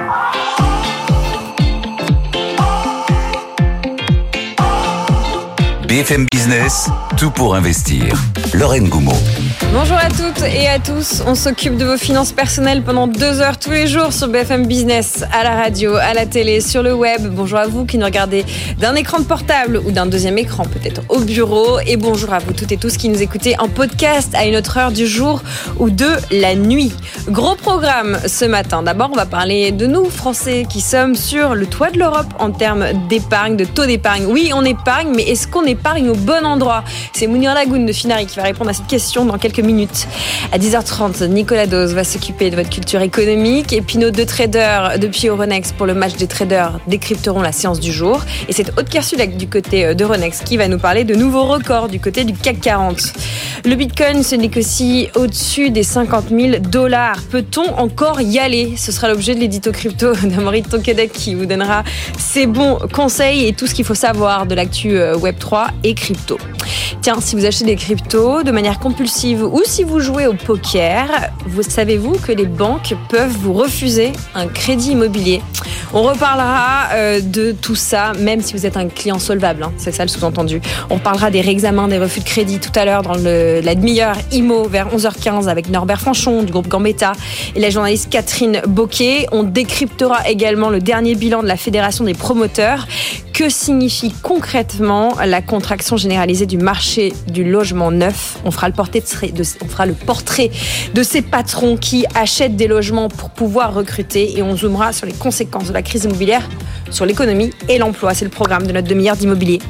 Oh! BFM Business, tout pour investir. Lorraine Goumeau. Bonjour à toutes et à tous. On s'occupe de vos finances personnelles pendant deux heures tous les jours sur BFM Business, à la radio, à la télé, sur le web. Bonjour à vous qui nous regardez d'un écran de portable ou d'un deuxième écran, peut-être au bureau. Et bonjour à vous toutes et tous qui nous écoutez en podcast à une autre heure du jour ou de la nuit. Gros programme ce matin. D'abord, on va parler de nous, Français, qui sommes sur le toit de l'Europe en termes d'épargne, de taux d'épargne. Oui, on épargne, mais est-ce qu'on épargne au bon endroit C'est Mounir Lagoun de Finari qui va répondre à cette question dans quelques minutes. À 10h30, Nicolas Dose va s'occuper de votre culture économique et puis nos deux traders depuis Euronext pour le match des traders décrypteront la séance du jour. Et c'est Aude Kersulek du côté d'Euronext qui va nous parler de nouveaux records du côté du CAC 40. Le Bitcoin se négocie au-dessus des 50 000 dollars. Peut-on encore y aller? Ce sera l'objet de l'édito crypto d'Amory Tonkedek qui vous donnera ses bons conseils et tout ce qu'il faut savoir de l'actu Web3 et crypto. Tiens, si vous achetez des cryptos de manière compulsive ou si vous jouez au poker, vous savez-vous que les banques peuvent vous refuser un crédit immobilier? On reparlera euh, de tout ça, même si vous êtes un client solvable, hein, c'est ça le sous-entendu. On parlera des réexamens des refus de crédit tout à l'heure dans la demi-heure IMO vers 11h15 avec Norbert Franchon du groupe Gambetta et la journaliste Catherine Boquet. On décryptera également le dernier bilan de la Fédération des promoteurs. Que signifie concrètement la contraction généralisée du marché du logement neuf? On fera le portrait de, ces patrons qui achètent des logements pour pouvoir recruter et on zoomera sur les conséquences de la crise immobilière sur l'économie et l'emploi. C'est le programme de notre demi-heure d'immobilier.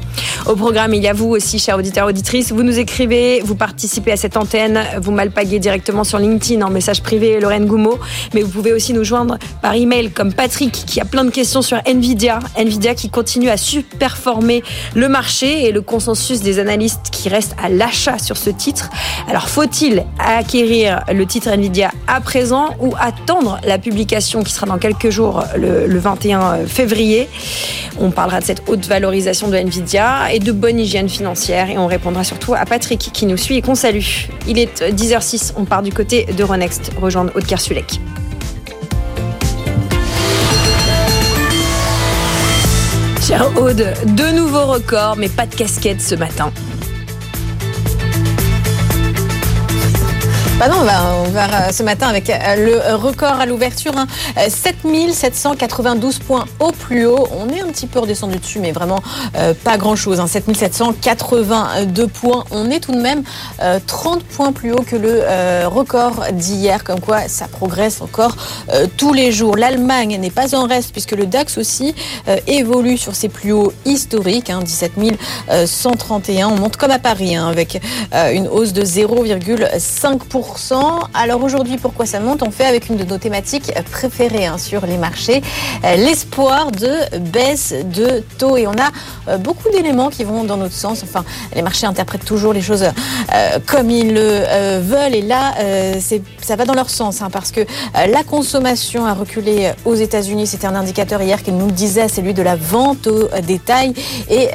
Au programme, il y a vous aussi, chers auditeurs auditrices. Vous nous écrivez, vous participez à cette antenne, vous m'alpaguez directement sur LinkedIn en message privé Lorraine Goumeau, mais vous pouvez aussi nous joindre par email comme Patrick qui a plein de questions sur Nvidia. Nvidia qui continue à surperformer le marché et le consensus des analystes qui restent à l'achat sur ce titre. Alors faut-il acquérir le titre Nvidia à présent ou attendre la publication qui sera dans quelques jours, le 21 février? On parlera de cette haute valorisation de Nvidia et de bonne hygiène financière et on répondra surtout à Patrick qui nous suit et qu'on salue. Il est 10h06, on part du côté d'Euronext, rejoindre Aude Kersulek. Cher Aude, de nouveaux records, mais pas de casquette ce matin. Bah non, on va, ce matin avec le record à l'ouverture, hein, 7792 points au plus haut. On est un petit peu redescendu dessus, mais vraiment euh, pas grand-chose. Hein, 7782 points. On est tout de même euh, 30 points plus haut que le euh, record d'hier. Comme quoi, ça progresse encore euh, tous les jours. L'Allemagne n'est pas en reste puisque le DAX aussi euh, évolue sur ses plus hauts historiques, hein, 17 131. On monte comme à Paris hein, avec euh, une hausse de 0,5%. Alors aujourd'hui, pourquoi ça monte? On fait avec une de nos thématiques préférées hein, sur les marchés, euh, l'espoir de baisse de taux. Et on a euh, beaucoup d'éléments qui vont dans notre sens. Enfin, les marchés interprètent toujours les choses euh, comme ils le veulent. Et là, ça va dans leur sens, hein, parce que la consommation a reculé aux États-Unis. C'était un indicateur hier qui nous le disait, celui de la vente au détail. Et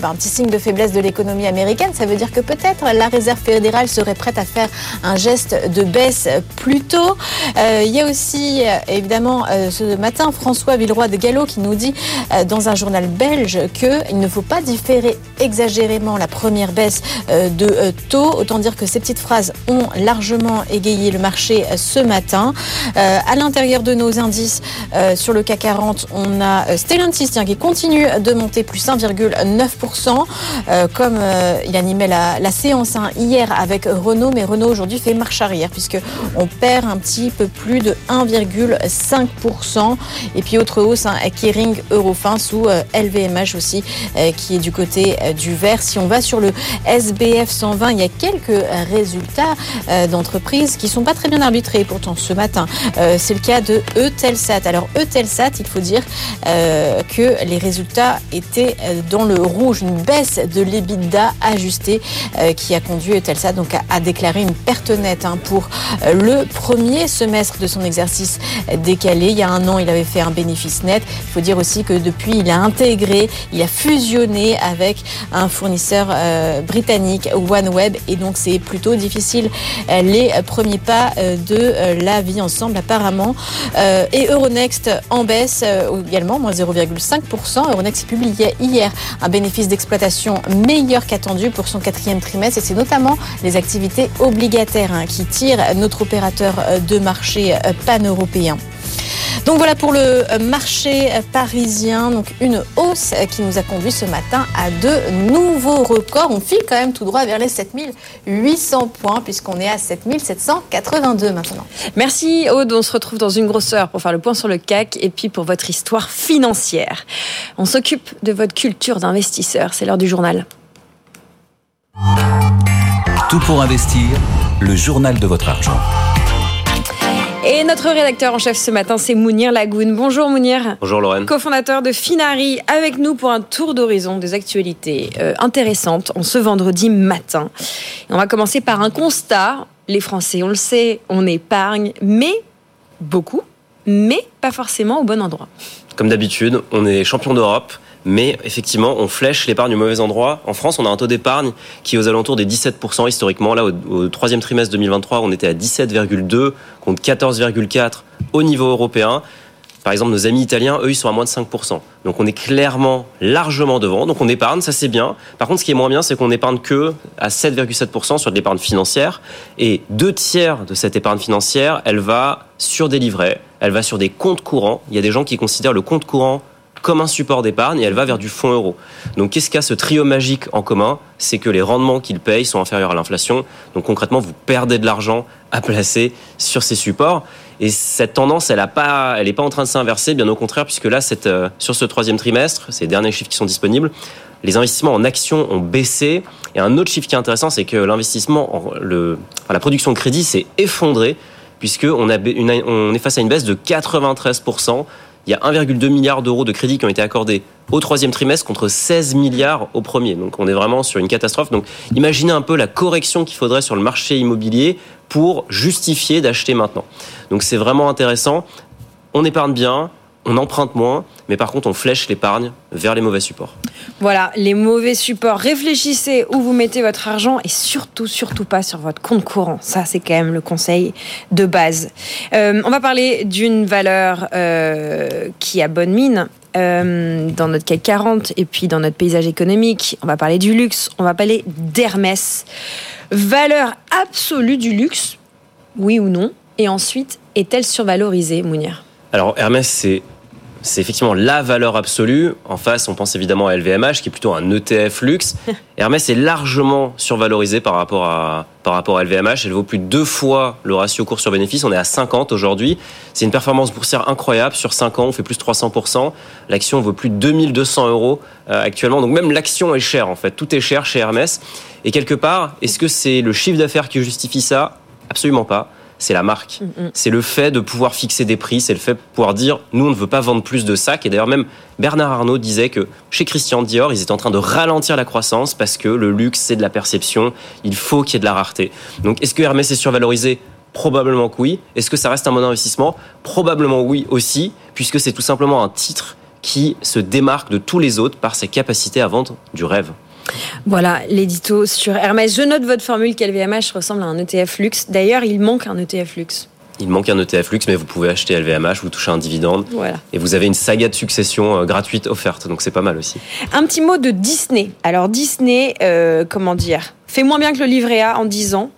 ben, un petit signe de faiblesse de l'économie américaine, ça veut dire que peut-être la Réserve fédérale serait prête à faire un geste de baisse plus tôt. Euh, il y a aussi, euh, évidemment, euh, ce matin, François Villeroy de Gallo qui nous dit dans un journal belge qu'il ne faut pas différer exagérément la première baisse de taux. Autant dire que ces petites phrases ont largement égayé le marché ce matin. à l'intérieur de nos indices, sur le CAC 40, on a Stellantis qui continue de monter plus 1,9%, comme il animait la, la séance hein, hier avec Renault, mais Renault aujourd'hui fait marche arrière puisque on perd un petit peu plus de 1,5%. Et puis autre hausse, hein, Kering Eurofin sous euh, LVMH aussi euh, qui est du côté euh, du vert. Si on va sur le SBF 120, il y a quelques résultats euh, d'entreprises qui sont pas très bien arbitrés pourtant ce matin. Euh, C'est le cas de Eutelsat. Alors Eutelsat, il faut dire euh, que les résultats étaient dans le rouge, une baisse de l'EBITDA ajustée qui a conduit Eutelsat donc à déclarer une perte nette hein, pour le premier semestre de son exercice décalé. Il y a un an, il avait fait un bénéfice net. Il faut dire aussi que depuis, il a intégré, il a fusionné avec un fournisseur britannique, OneWeb, et donc c'est plutôt difficile les premiers pas de la vie ensemble apparemment. Et Euronext en baisse également, moins 0,5%. Euronext publiait hier un bénéfice d'exploitation meilleur qu'attendu pour son quatrième trimestre et c'est notamment les activités obligataires hein, qui tirent notre opérateur de marché pan-européen. Donc voilà pour le marché parisien. Donc une hausse qui nous a conduit ce matin à de nouveaux records. On file quand même tout droit vers les 7800 points puisqu'on est à 7782 maintenant. Merci Aude. On se retrouve dans une grosse heure pour faire le point sur le CAC et puis pour votre histoire financière. On s'occupe de votre culture d'investisseur. C'est l'heure du journal. Tout pour investir, le journal de votre argent. Et notre rédacteur en chef ce matin, c'est Mounir Lagoun. Bonjour Mounir. Bonjour Lorraine. Cofondateur de Finari, avec nous pour un tour d'horizon des actualités euh, intéressantes en ce vendredi matin. on va commencer par un constat. Les Français, on le sait, on épargne, mais beaucoup, mais pas forcément au bon endroit. Comme d'habitude, on est champion d'Europe mais effectivement, on flèche l'épargne au mauvais endroit. En France, on a un taux d'épargne qui est aux alentours des 17% historiquement. Là, au, troisième trimestre 2023, on était à 17,2 contre 14,4 au niveau européen. Par exemple, nos amis italiens, eux, ils sont à moins de 5%. Donc on est clairement largement devant. Donc on épargne, ça c'est bien. Par contre, ce qui est moins bien, c'est qu'on épargne que à 7,7% sur de l'épargne financière. Et deux tiers de cette épargne financière, elle va sur des livrets, elle va sur des comptes courants. Il y a des gens qui considèrent le compte courant comme un support d'épargne et elle va vers du fonds euro. Donc qu'est-ce qu'a ce trio magique en commun? C'est que les rendements qu'ils payent sont inférieurs à l'inflation. Donc concrètement, vous perdez de l'argent à placer sur ces supports. Et cette tendance, elle n'est pas, pas en train de s'inverser, bien au contraire, puisque là, euh, sur ce troisième trimestre, ces derniers chiffres qui sont disponibles, les investissements en actions ont baissé. Et un autre chiffre qui est intéressant, c'est que l'investissement, la production de crédit s'est effondrée, puisqu'on on est face à une baisse de 93% il y a 1,2 milliard d'euros de crédits qui ont été accordés au troisième trimestre contre 16 milliards au premier. Donc on est vraiment sur une catastrophe. Donc imaginez un peu la correction qu'il faudrait sur le marché immobilier pour justifier d'acheter maintenant. Donc c'est vraiment intéressant. On épargne bien, on emprunte moins, mais par contre, on flèche l'épargne vers les mauvais supports. Voilà, les mauvais supports. Réfléchissez où vous mettez votre argent et surtout, surtout pas sur votre compte courant. Ça, c'est quand même le conseil de base. Euh, on va parler d'une valeur euh, qui a bonne mine. Euh, dans notre CAC 40 et puis dans notre paysage économique, on va parler du luxe, on va parler d'Hermès. Valeur absolue du luxe, oui ou non? Et ensuite, est-elle survalorisée, Mounir? Alors Hermès, c'est c'est effectivement la valeur absolue. En face, on pense évidemment à LVMH, qui est plutôt un ETF luxe. Hermès est largement survalorisé par rapport à, par rapport à LVMH. Elle vaut plus de deux fois le ratio cours sur bénéfice. On est à 50 aujourd'hui. C'est une performance boursière incroyable. Sur 5 ans, on fait plus de 300%. L'action vaut plus de 2200 euros euh, actuellement. Donc même l'action est chère, en fait. Tout est cher chez Hermès. Et quelque part, est-ce que c'est le chiffre d'affaires qui justifie ça? Absolument pas c'est la marque. Mm, mm. C'est le fait de pouvoir fixer des prix, c'est le fait de pouvoir dire nous on ne veut pas vendre plus de sacs. Et d'ailleurs même Bernard Arnault disait que chez Christian Dior ils étaient en train de ralentir la croissance parce que le luxe c'est de la perception, il faut qu'il y ait de la rareté. Donc est-ce que Hermès est survalorisé? Probablement que oui. Est-ce que ça reste un bon investissement? Probablement oui aussi, puisque c'est tout simplement un titre qui se démarque de tous les autres par sa capacité à vendre du rêve. Voilà, l'édito sur Hermès. Je note votre formule qu'LVMH ressemble à un ETF luxe. D'ailleurs, il manque un ETF luxe. Il manque un ETF luxe, mais vous pouvez acheter LVMH, vous touchez un dividende. Voilà. Et vous avez une saga de succession euh, gratuite offerte, donc c'est pas mal aussi. Un petit mot de Disney. Alors Disney, euh, comment dire, fait moins bien que le livret A en 10 ans.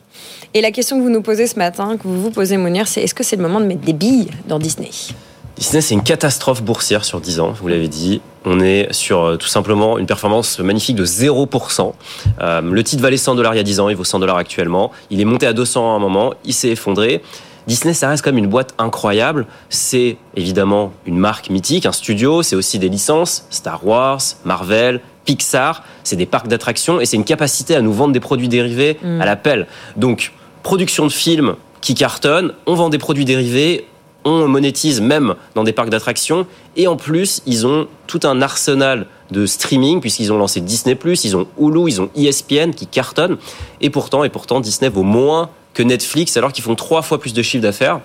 Et la question que vous nous posez ce matin, que vous vous posez, Monir, c'est est-ce que c'est le moment de mettre des billes dans Disney? Disney, c'est une catastrophe boursière sur 10 ans, vous l'avez dit. On est sur euh, tout simplement une performance magnifique de 0%. Euh, le titre valait 100 dollars il y a 10 ans, il vaut 100 dollars actuellement. Il est monté à 200 à un moment, il s'est effondré. Disney, ça reste comme une boîte incroyable. C'est évidemment une marque mythique, un studio, c'est aussi des licences, Star Wars, Marvel, Pixar, c'est des parcs d'attractions et c'est une capacité à nous vendre des produits dérivés mm. à l'appel. Donc, production de films qui cartonnent, on vend des produits dérivés, on monétise même dans des parcs d'attractions. Et en plus, ils ont tout un arsenal de streaming puisqu'ils ont lancé Disney+, ils ont Hulu, ils ont ESPN qui cartonnent. Et pourtant, et pourtant, Disney vaut moins que Netflix alors qu'ils font trois fois plus de chiffre d'affaires.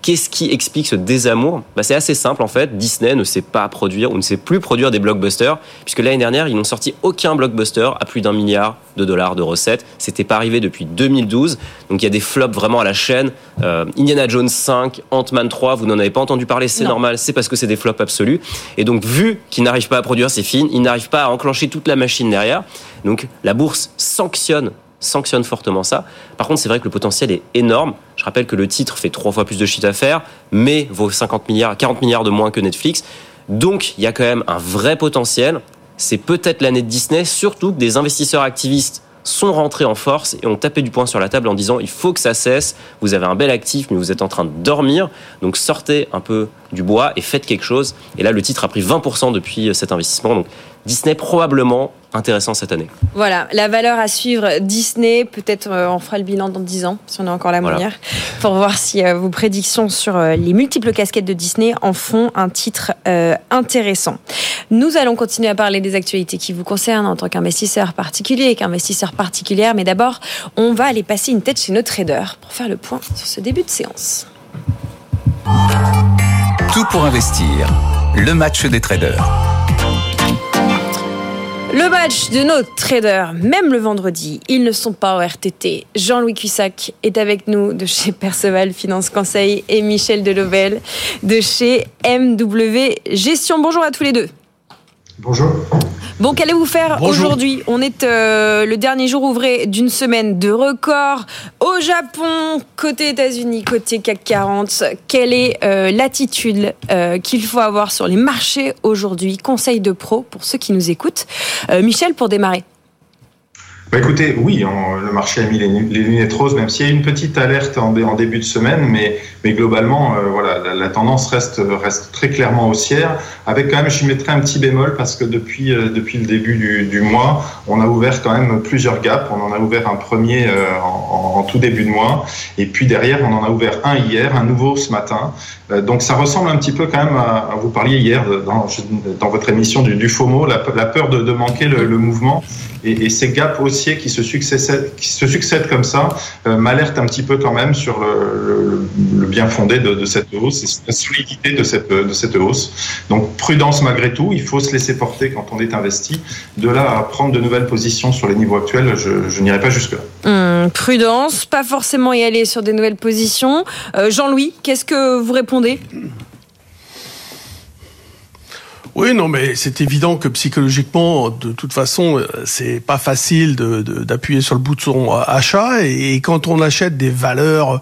Qu'est-ce qui explique ce désamour bah, C'est assez simple en fait. Disney ne sait pas produire ou ne sait plus produire des blockbusters, puisque l'année dernière, ils n'ont sorti aucun blockbuster à plus d'un milliard de dollars de recettes. C'était pas arrivé depuis 2012. Donc il y a des flops vraiment à la chaîne. Euh, Indiana Jones 5, Ant-Man 3, vous n'en avez pas entendu parler, c'est normal, c'est parce que c'est des flops absolus. Et donc vu qu'ils n'arrivent pas à produire ces films, ils n'arrivent pas à enclencher toute la machine derrière. Donc la bourse sanctionne sanctionne fortement ça. Par contre, c'est vrai que le potentiel est énorme. Rappelle que le titre fait trois fois plus de chiffre d'affaires, mais vaut 50 milliards, 40 milliards de moins que Netflix. Donc, il y a quand même un vrai potentiel. C'est peut-être l'année de Disney, surtout que des investisseurs activistes sont rentrés en force et ont tapé du poing sur la table en disant il faut que ça cesse, vous avez un bel actif mais vous êtes en train de dormir, donc sortez un peu du bois et faites quelque chose. Et là le titre a pris 20% depuis cet investissement, Disney probablement intéressant cette année. Voilà, la valeur à suivre Disney, peut-être euh, on fera le bilan dans 10 ans, si on a encore la manière, pour voir si euh, vos prédictions sur euh, les multiples casquettes de Disney en font un titre intéressant. Nous allons continuer à parler des actualités qui vous concernent en tant qu'investisseur particulier, qu'investisseur particulière, mais d'abord, on va aller passer une tête chez nos traders pour faire le point sur ce début de séance. Tout pour investir, le match des traders. Le match de nos traders, même le vendredi, ils ne sont pas au RTT. Jean-Louis Cussac est avec nous de chez Perceval Finance Conseil et Michel Delovel de chez MW Gestion. Bonjour à tous les deux. Bonjour. Bon, qu'allez-vous faire aujourd'hui? On est euh, le dernier jour ouvré d'une semaine de record au Japon, côté États-Unis, côté CAC 40. Quelle est euh, l'attitude euh, qu'il faut avoir sur les marchés aujourd'hui? Conseil de pro pour ceux qui nous écoutent. Michel, pour démarrer. Bah écoutez, oui, le marché a mis les, lunettes roses, même s'il y a une petite alerte en, début de semaine, mais, mais globalement, euh, voilà, la, tendance reste, reste très clairement haussière, avec quand même, je mettrai un petit bémol, parce que depuis, euh, depuis le début du, mois, on a ouvert quand même plusieurs gaps. On en a ouvert un premier euh, en, tout début de mois, et puis derrière, on en a ouvert un hier, un nouveau ce matin. Donc ça ressemble un petit peu quand même à, vous parliez hier dans, votre émission du, FOMO, la, peur de, manquer le, le mouvement. Et, ces gaps haussiers qui se succèdent, qui se succèdent comme ça euh, m'alertent un petit peu quand même sur le, bien fondé de, cette hausse et la solidité de cette, de cette hausse. Donc prudence malgré tout, il faut se laisser porter quand on est investi. De là à prendre de nouvelles positions sur les niveaux actuels, je, n'irai pas jusque-là. Hum, prudence, pas forcément y aller sur des nouvelles positions. Euh, Jean-Louis, qu'est-ce que vous répondez oui, non, mais c'est évident que psychologiquement, de toute façon, euh, c'est pas facile d'appuyer de, sur le bouton achat. Et, quand on achète des valeurs,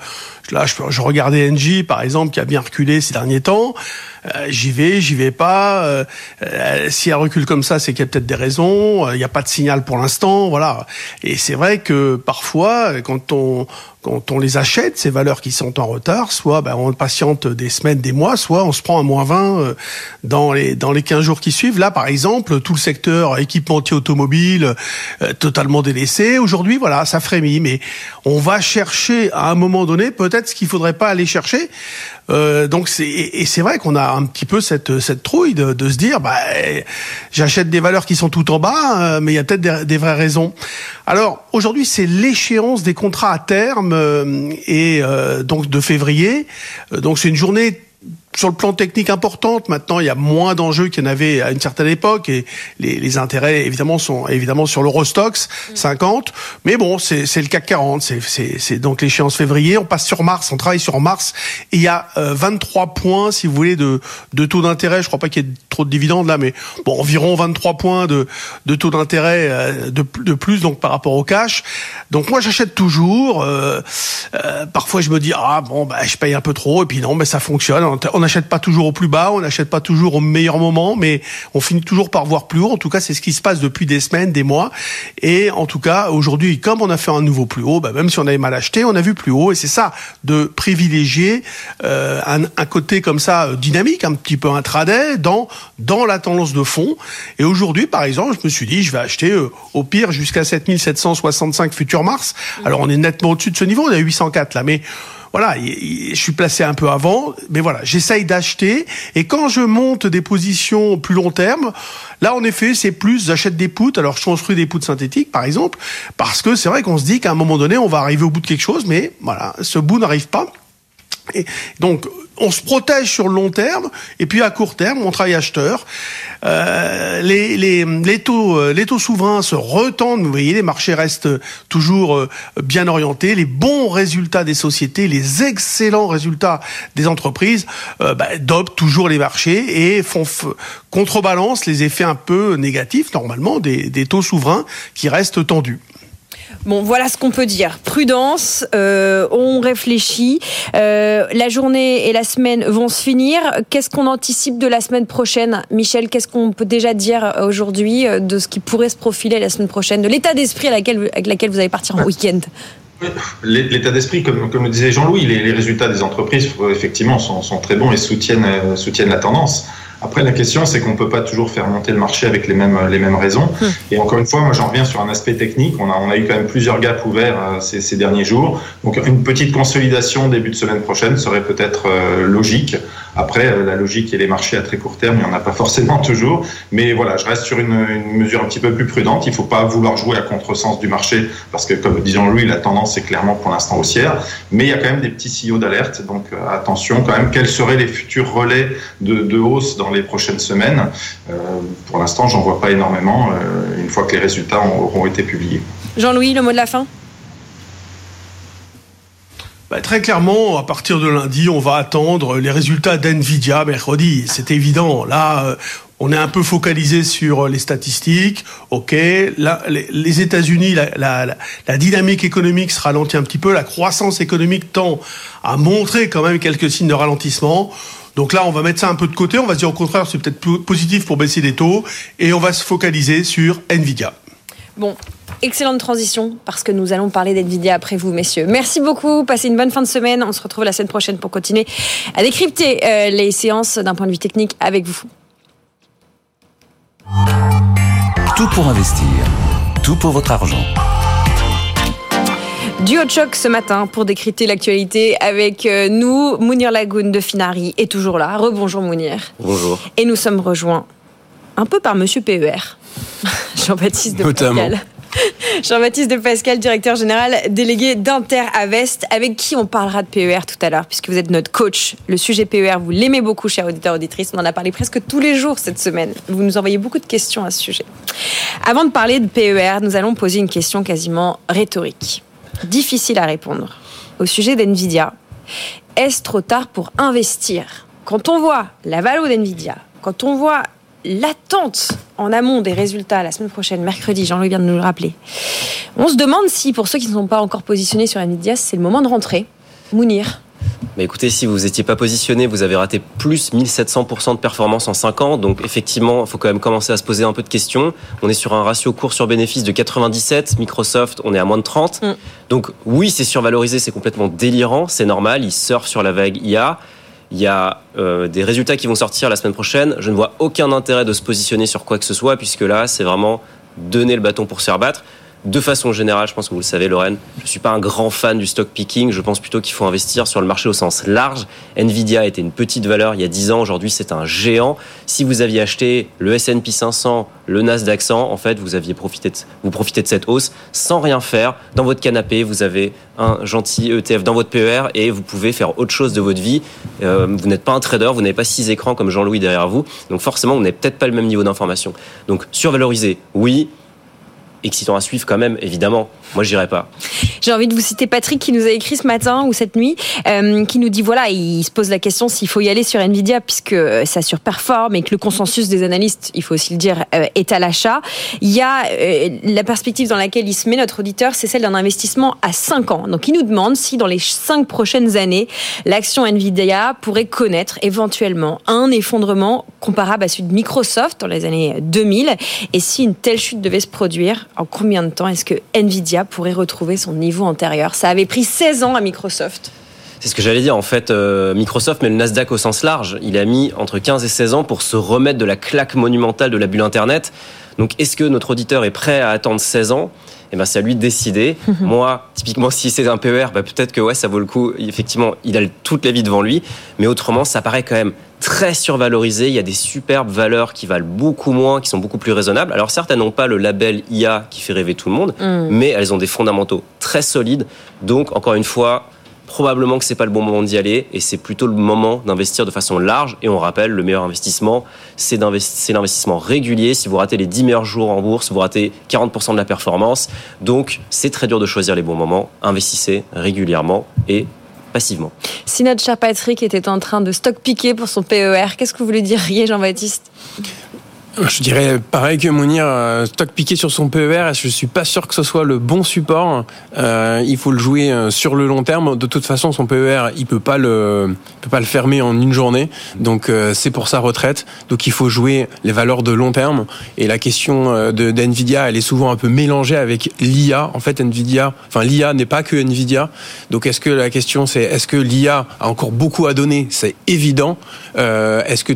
là, je, je regardais Engie par exemple, qui a bien reculé ces derniers temps. Euh, j'y vais, j'y vais pas. Euh, euh, si elle recule comme ça, c'est qu'il y a peut-être des raisons. Il n'y a pas de signal pour l'instant, voilà. Et c'est vrai que parfois, quand on quand on les achète, ces valeurs qui sont en retard, soit ben, on patiente des semaines, des mois, soit on se prend un moins 20 dans les dans les 15 jours qui suivent. Là, par exemple, tout le secteur équipementier automobile totalement délaissé. Aujourd'hui, voilà, ça frémit, mais on va chercher à un moment donné peut-être ce qu'il faudrait pas aller chercher. Euh, donc c'est et c'est vrai qu'on a un petit peu cette cette trouille de, de se dire bah j'achète des valeurs qui sont tout en bas, euh, mais il y a peut-être des, des, vraies raisons. Alors aujourd'hui c'est l'échéance des contrats à terme euh, et donc de février. donc c'est une journée sur le plan technique importante. Maintenant, il y a moins d'enjeux qu'il y en avait à une certaine époque et les, les intérêts évidemment sont évidemment sur l'Eurostox 50. Mais bon, c'est le CAC 40. C'est donc l'échéance février. On passe sur Mars. On travaille sur Mars. Et il y a 23 euh, points, si vous voulez, de, de taux d'intérêt. Je crois pas qu'il y ait trop de dividendes là, mais bon, environ 23 points de, de taux d'intérêt euh, de, de plus donc par rapport au cash. Donc moi, j'achète toujours. Euh, euh, parfois, je me dis ah bon, bah je paye un peu trop. Et puis non, mais ça fonctionne. On n'achète pas toujours au plus bas, on n'achète pas toujours au meilleur moment, mais on finit toujours par voir plus haut. En tout cas, c'est ce qui se passe depuis des semaines, des mois. Et en tout cas, aujourd'hui, comme on a fait un nouveau plus haut, bah, même si on avait mal acheté, on a vu plus haut. Et c'est ça, de privilégier euh, un, un, côté comme ça euh, dynamique, un petit peu intraday, dans dans la tendance de fond. Et aujourd'hui, par exemple, je me suis dit, je vais acheter euh, au pire jusqu'à 7765 futur mars. Alors on est nettement au-dessus de ce niveau, on est à 804 là, mais voilà, je suis placé un peu avant, mais voilà, j'essaye d'acheter. Et quand je monte des positions plus long terme, là, en effet, c'est plus, j'achète des poutres. Alors, je construis des poutres synthétiques, par exemple, parce que c'est vrai qu'on se dit qu'à un moment donné, on va arriver au bout de quelque chose, mais voilà, ce bout n'arrive pas. Donc, on se protège sur le long terme, et puis à court terme, on travaille acheteur. Euh, les, euh, taux souverains se retendent, vous voyez, les marchés restent toujours euh, bien orientés. Les bons résultats des sociétés, les excellents résultats des entreprises euh, bah, dopent toujours les marchés et font contrebalance les effets un peu négatifs, normalement, des taux souverains qui restent tendus. Bon, voilà ce qu'on peut dire. Prudence, euh, on réfléchit. Euh, la journée et la semaine vont se finir. Qu'est-ce qu'on anticipe de la semaine prochaine Michel, qu'est-ce qu'on peut déjà dire aujourd'hui euh, de ce qui pourrait se profiler la semaine prochaine, de l'état d'esprit avec laquelle vous allez partir en week-end? L'état d'esprit, comme, comme le disait Jean-Louis, les, résultats des entreprises, effectivement, sont, sont très bons et soutiennent, soutiennent la tendance. Après, la question, c'est qu'on ne peut pas toujours faire monter le marché avec les mêmes, les mêmes raisons. Hmm. Et encore une fois, moi, j'en reviens sur un aspect technique. On a, on a eu quand même plusieurs gaps ouverts euh, ces, ces, derniers jours. Donc, une petite consolidation début de semaine prochaine serait peut-être euh, logique. Après, euh, la logique et les marchés à très court terme, il n'y en a pas forcément toujours. Mais voilà, je reste sur une, une mesure un petit peu plus prudente. Il ne faut pas vouloir jouer à contresens du marché parce que, comme disons lui, la tendance est clairement pour l'instant haussière. Mais il y a quand même des petits signaux d'alerte. Donc, attention quand même. Quels seraient les futurs relais de, de hausse dans dans les prochaines semaines. Euh, pour l'instant, j'en vois pas énormément euh, une fois que les résultats auront été publiés. Jean-Louis, le mot de la fin? Bah, très clairement, à partir de lundi, on va attendre les résultats d'NVIDIA mercredi. C'est évident. Là, euh, on est un peu focalisé sur les statistiques. OK. Là, les, États-Unis, la, la, dynamique économique se ralentit un petit peu. La croissance économique tend à montrer quand même quelques signes de ralentissement. Donc là, on va mettre ça un peu de côté. On va se dire au contraire, c'est peut-être positif pour baisser les taux. Et on va se focaliser sur Nvidia. Bon, excellente transition parce que nous allons parler d'NVIDIA après vous, messieurs. Merci beaucoup. Passez une bonne fin de semaine. On se retrouve la semaine prochaine pour continuer à décrypter euh, les séances d'un point de vue technique avec vous. Tout pour investir. Tout pour votre argent. Duo de choc ce matin pour décrypter l'actualité avec euh, nous. Mounir Lagoun de Finari est toujours là. Rebonjour Mounir. Bonjour. Et nous sommes rejoints un peu par Monsieur PER, Jean-Baptiste de Pascal. Jean-Baptiste de Pascal, directeur général délégué d'Inter Avest, avec qui on parlera de PER tout à l'heure, puisque vous êtes notre coach. Le sujet PER, vous l'aimez beaucoup, cher auditeur auditrice. On en a parlé presque tous les jours cette semaine. Vous nous envoyez beaucoup de questions à ce sujet. Avant de parler de PER, nous allons poser une question quasiment rhétorique difficile à répondre. Au sujet d'NVIDIA, est-ce trop tard pour investir? Quand on voit la valeur d'NVIDIA, quand on voit l'attente en amont des résultats la semaine prochaine, mercredi, Jean-Louis vient de nous le rappeler, on se demande si, pour ceux qui ne sont pas encore positionnés sur NVIDIA, c'est le moment de rentrer. Mounir mais écoutez, si vous n'étiez pas positionné, vous avez raté plus 1700% de performance en 5 ans. Donc effectivement, il faut quand même commencer à se poser un peu de questions. On est sur un ratio cours sur bénéfice de 97. Microsoft, on est à moins de 30. Mm. Donc oui, c'est survalorisé, c'est complètement délirant, c'est normal. Ils surfent sur la vague IA. Il y a euh, des résultats qui vont sortir la semaine prochaine. Je ne vois aucun intérêt de se positionner sur quoi que ce soit, puisque là, c'est vraiment donner le bâton pour se faire battre. De façon générale, je pense que vous le savez, Lorraine, je ne suis pas un grand fan du stock picking. Je pense plutôt qu'il faut investir sur le marché au sens large. Nvidia était une petite valeur il y a 10 ans. Aujourd'hui, c'est un géant. Si vous aviez acheté le S&P 500, le Nasdaq 100, en fait, vous aviez profité de, vous profitez de cette hausse sans rien faire. Dans votre canapé, vous avez un gentil ETF dans votre PER et vous pouvez faire autre chose de votre vie. Euh, vous n'êtes pas un trader, vous n'avez pas six écrans comme Jean-Louis derrière vous. Donc forcément, vous n'avez peut-être pas le même niveau d'information. Donc survaloriser, oui excitant à suivre quand même, évidemment. Moi, je dirais pas. J'ai envie de vous citer Patrick qui nous a écrit ce matin ou cette nuit, euh, qui nous dit voilà, il se pose la question s'il faut y aller sur Nvidia puisque ça surperforme et que le consensus des analystes, il faut aussi le dire, euh, est à l'achat. Il y a euh, la perspective dans laquelle il se met notre auditeur, c'est celle d'un investissement à 5 ans. Donc, il nous demande si dans les 5 prochaines années, l'action Nvidia pourrait connaître éventuellement un effondrement comparable à celui de Microsoft dans les années 2000 et si une telle chute devait se produire, en combien de temps est-ce que Nvidia pourrait retrouver son niveau antérieur Ça avait pris 16 ans à Microsoft C'est ce que j'allais dire. En fait, euh, Microsoft met le Nasdaq au sens large. Il a mis entre 15 et 16 ans pour se remettre de la claque monumentale de la bulle Internet. Donc, est-ce que notre auditeur est prêt à attendre 16 ans? Eh ben, c'est à lui de décider. Moi, typiquement, si c'est un PER, bah, peut-être que ouais, ça vaut le coup. Effectivement, il a toute la vie devant lui. Mais autrement, ça paraît quand même très survalorisé. Il y a des superbes valeurs qui valent beaucoup moins, qui sont beaucoup plus raisonnables. Alors certes, elles n'ont pas le label IA qui fait rêver tout le monde, mm. mais elles ont des fondamentaux très solides. Donc, encore une fois, probablement que c'est pas le bon moment d'y aller et c'est plutôt le moment d'investir de façon large. Et on rappelle, le meilleur investissement, c'est l'investissement régulier. Si vous ratez les 10 meilleurs jours en bourse, vous ratez 40% de la performance. Donc, c'est très dur de choisir les bons moments. Investissez régulièrement et passivement. Si notre cher Patrick était en train de stock piquer pour son PER, qu'est-ce que vous lui diriez, Jean-Baptiste je dirais pareil que Mounir, euh, stock piqué sur son PER, je suis pas sûr que ce soit le bon support. Euh, il faut le jouer euh, sur le long terme. De toute façon, son PER, il peut pas le, peut pas le fermer en une journée. Donc c'est pour sa retraite. Donc il faut jouer les valeurs de long terme. Et la question de d'Nvidia, elle est souvent un peu mélangée avec l'IA. En fait, Nvidia, enfin l'IA n'est pas que Nvidia. Donc est-ce que la question c'est est-ce que l'IA a encore beaucoup à donner? C'est évident. est-ce que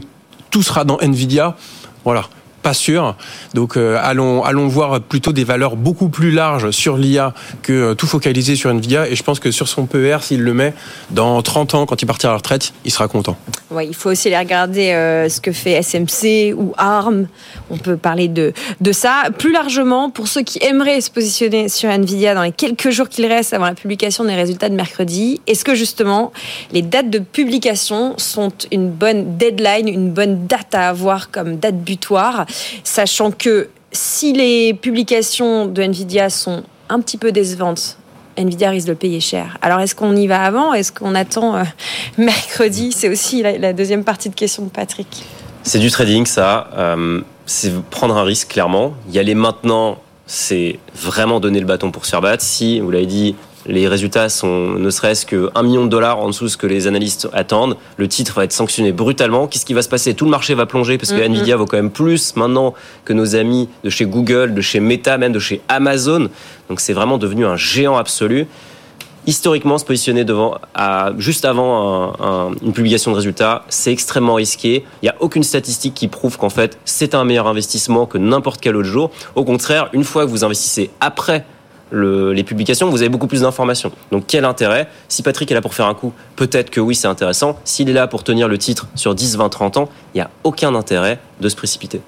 tout sera dans Nvidia? Voilà pas sûr. Donc euh, allons allons voir plutôt des valeurs beaucoup plus larges sur l'IA que euh, tout focaliser sur Nvidia et je pense que sur son PER s'il le met dans 30 ans quand il partira à la retraite, il sera content. Ouais, il faut aussi aller regarder euh, ce que fait SMC ou ARM. On peut parler de de ça plus largement pour ceux qui aimeraient se positionner sur Nvidia dans les quelques jours qu'il reste avant la publication des résultats de mercredi. Est-ce que justement les dates de publication sont une bonne deadline, une bonne date à avoir comme date butoir? Sachant que si les publications de Nvidia sont un petit peu décevantes, Nvidia risque de le payer cher. Alors est-ce qu'on y va avant Est-ce qu'on attend euh, mercredi? C'est aussi la, deuxième partie de question de Patrick. C'est du trading, ça. Euh, c'est prendre un risque, clairement. Y aller maintenant, c'est vraiment donner le bâton pour se faire battre. Si, vous l'avez dit, les résultats sont ne serait-ce que 1 million de dollars en dessous de ce que les analystes attendent. Le titre va être sanctionné brutalement. Qu'est-ce qui va se passer? Tout le marché va plonger parce que mm-hmm. Nvidia vaut quand même plus maintenant que nos amis de chez Google, de chez Meta, même de chez Amazon. Donc c'est vraiment devenu un géant absolu. Historiquement, se positionner devant, à, juste avant une publication de résultats, c'est extrêmement risqué. Il n'y a aucune statistique qui prouve qu'en fait c'est un meilleur investissement que n'importe quel autre jour. Au contraire, une fois que vous investissez après les publications, vous avez beaucoup plus d'informations. Donc quel intérêt? Si Patrick est là pour faire un coup, peut-être que oui, c'est intéressant. S'il est là pour tenir le titre sur 10, 20, 30 ans, il n'y a aucun intérêt de se précipiter.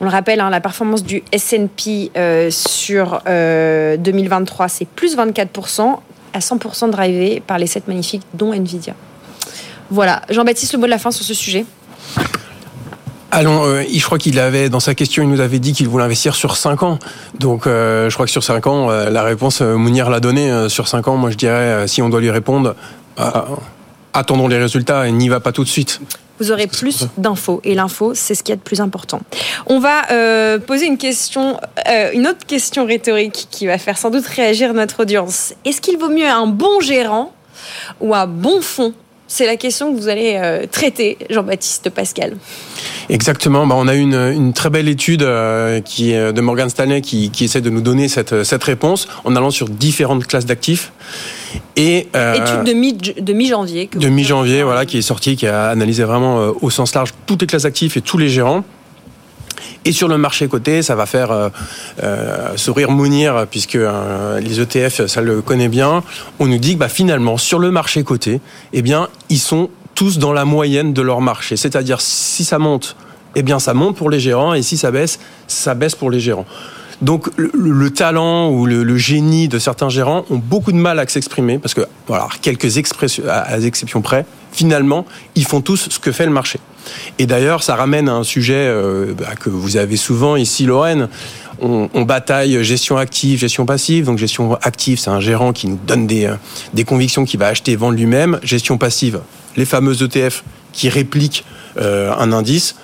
On le rappelle, hein, la performance du S&P euh, sur 2023, euh, c'est plus 24%, à 100% drivé par les 7 magnifiques, dont Nvidia. Voilà, Jean-Baptiste, le mot de la fin sur ce sujet? Allons, euh, je crois qu'il avait dans sa question, il nous avait dit qu'il voulait investir sur 5 ans. Donc, euh, je crois que sur 5 ans, euh, la réponse, Mounir l'a donnée. sur 5 ans, moi, je dirais, si on doit lui répondre, attendons les résultats et n'y va pas tout de suite. Vous aurez plus d'infos et l'info, c'est ce qui est de plus important. On va poser une question, une autre question rhétorique qui va faire sans doute réagir notre audience. Est-ce qu'il vaut mieux un bon gérant ou un bon fonds C'est la question que vous allez traiter, Jean-Baptiste Pascal. Exactement. Bah, on a une, une très belle étude euh, qui est de Morgan Stanley qui, qui essaie de nous donner cette, cette réponse en allant sur différentes classes d'actifs. Et euh, étude de mi de mi-janvier. De mi-janvier, voilà, qui est sortie, qui a analysé vraiment euh, au sens large toutes les classes d'actifs et tous les gérants. Et sur le marché coté, ça va faire euh, euh sourire Mounir, puisque les ETF, ça le connaît bien. On nous dit que bah, finalement, sur le marché coté, eh bien, ils sont tous dans la moyenne de leur marché. C'est-à-dire, si ça monte, eh bien, ça monte pour les gérants, et si ça baisse, ça baisse pour les gérants. Donc le, talent ou le, génie de certains gérants ont beaucoup de mal à s'exprimer parce que voilà quelques expressions près, finalement ils font tous ce que fait le marché. Et d'ailleurs ça ramène à un sujet euh, bah, que vous avez souvent ici Lorraine. On, on, bataille gestion active, gestion passive. Donc gestion active, c'est un gérant qui nous donne des, euh, des convictions qu'il va acheter et vendre lui-même. Gestion passive, les fameux ETF qui répliquent euh, un indice.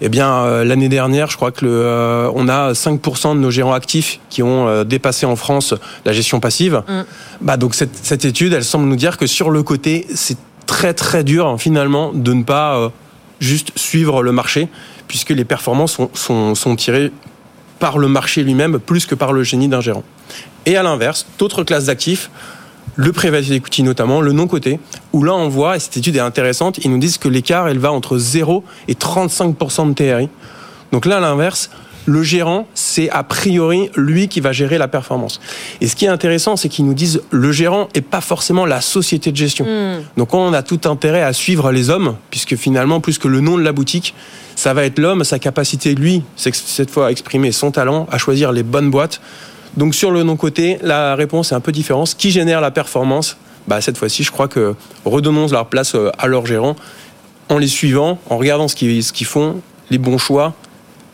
Eh bien, euh, l'année dernière, je crois que le, euh, on a 5% de nos gérants actifs qui ont dépassé en France la gestion passive. Mm. Bah, donc cette, cette, étude, elle semble nous dire que sur le côté, c'est très très dur finalement de ne pas juste suivre le marché, puisque les performances sont, sont, sont tirées par le marché lui-même plus que par le génie d'un gérant. Et à l'inverse, d'autres classes d'actifs le private equity notamment, le non-coté, où là on voit, et cette étude est intéressante, ils nous disent que l'écart, elle va entre 0 et 35% de TRI. Donc là, à l'inverse, le gérant, c'est a priori lui qui va gérer la performance. Et ce qui est intéressant, c'est qu'ils nous disent le gérant et pas forcément la société de gestion. Hmm. Donc on a tout intérêt à suivre les hommes, puisque finalement, plus que le nom de la boutique, ça va être l'homme, sa capacité, lui, cette fois à exprimer son talent, à choisir les bonnes boîtes. Donc sur le non-côté, la réponse est un peu différente. Qui génère la performance bah, Cette fois-ci, je crois que redonnons leur place euh, à leurs gérants en les suivant, en regardant ce qu'ils font, les bons choix.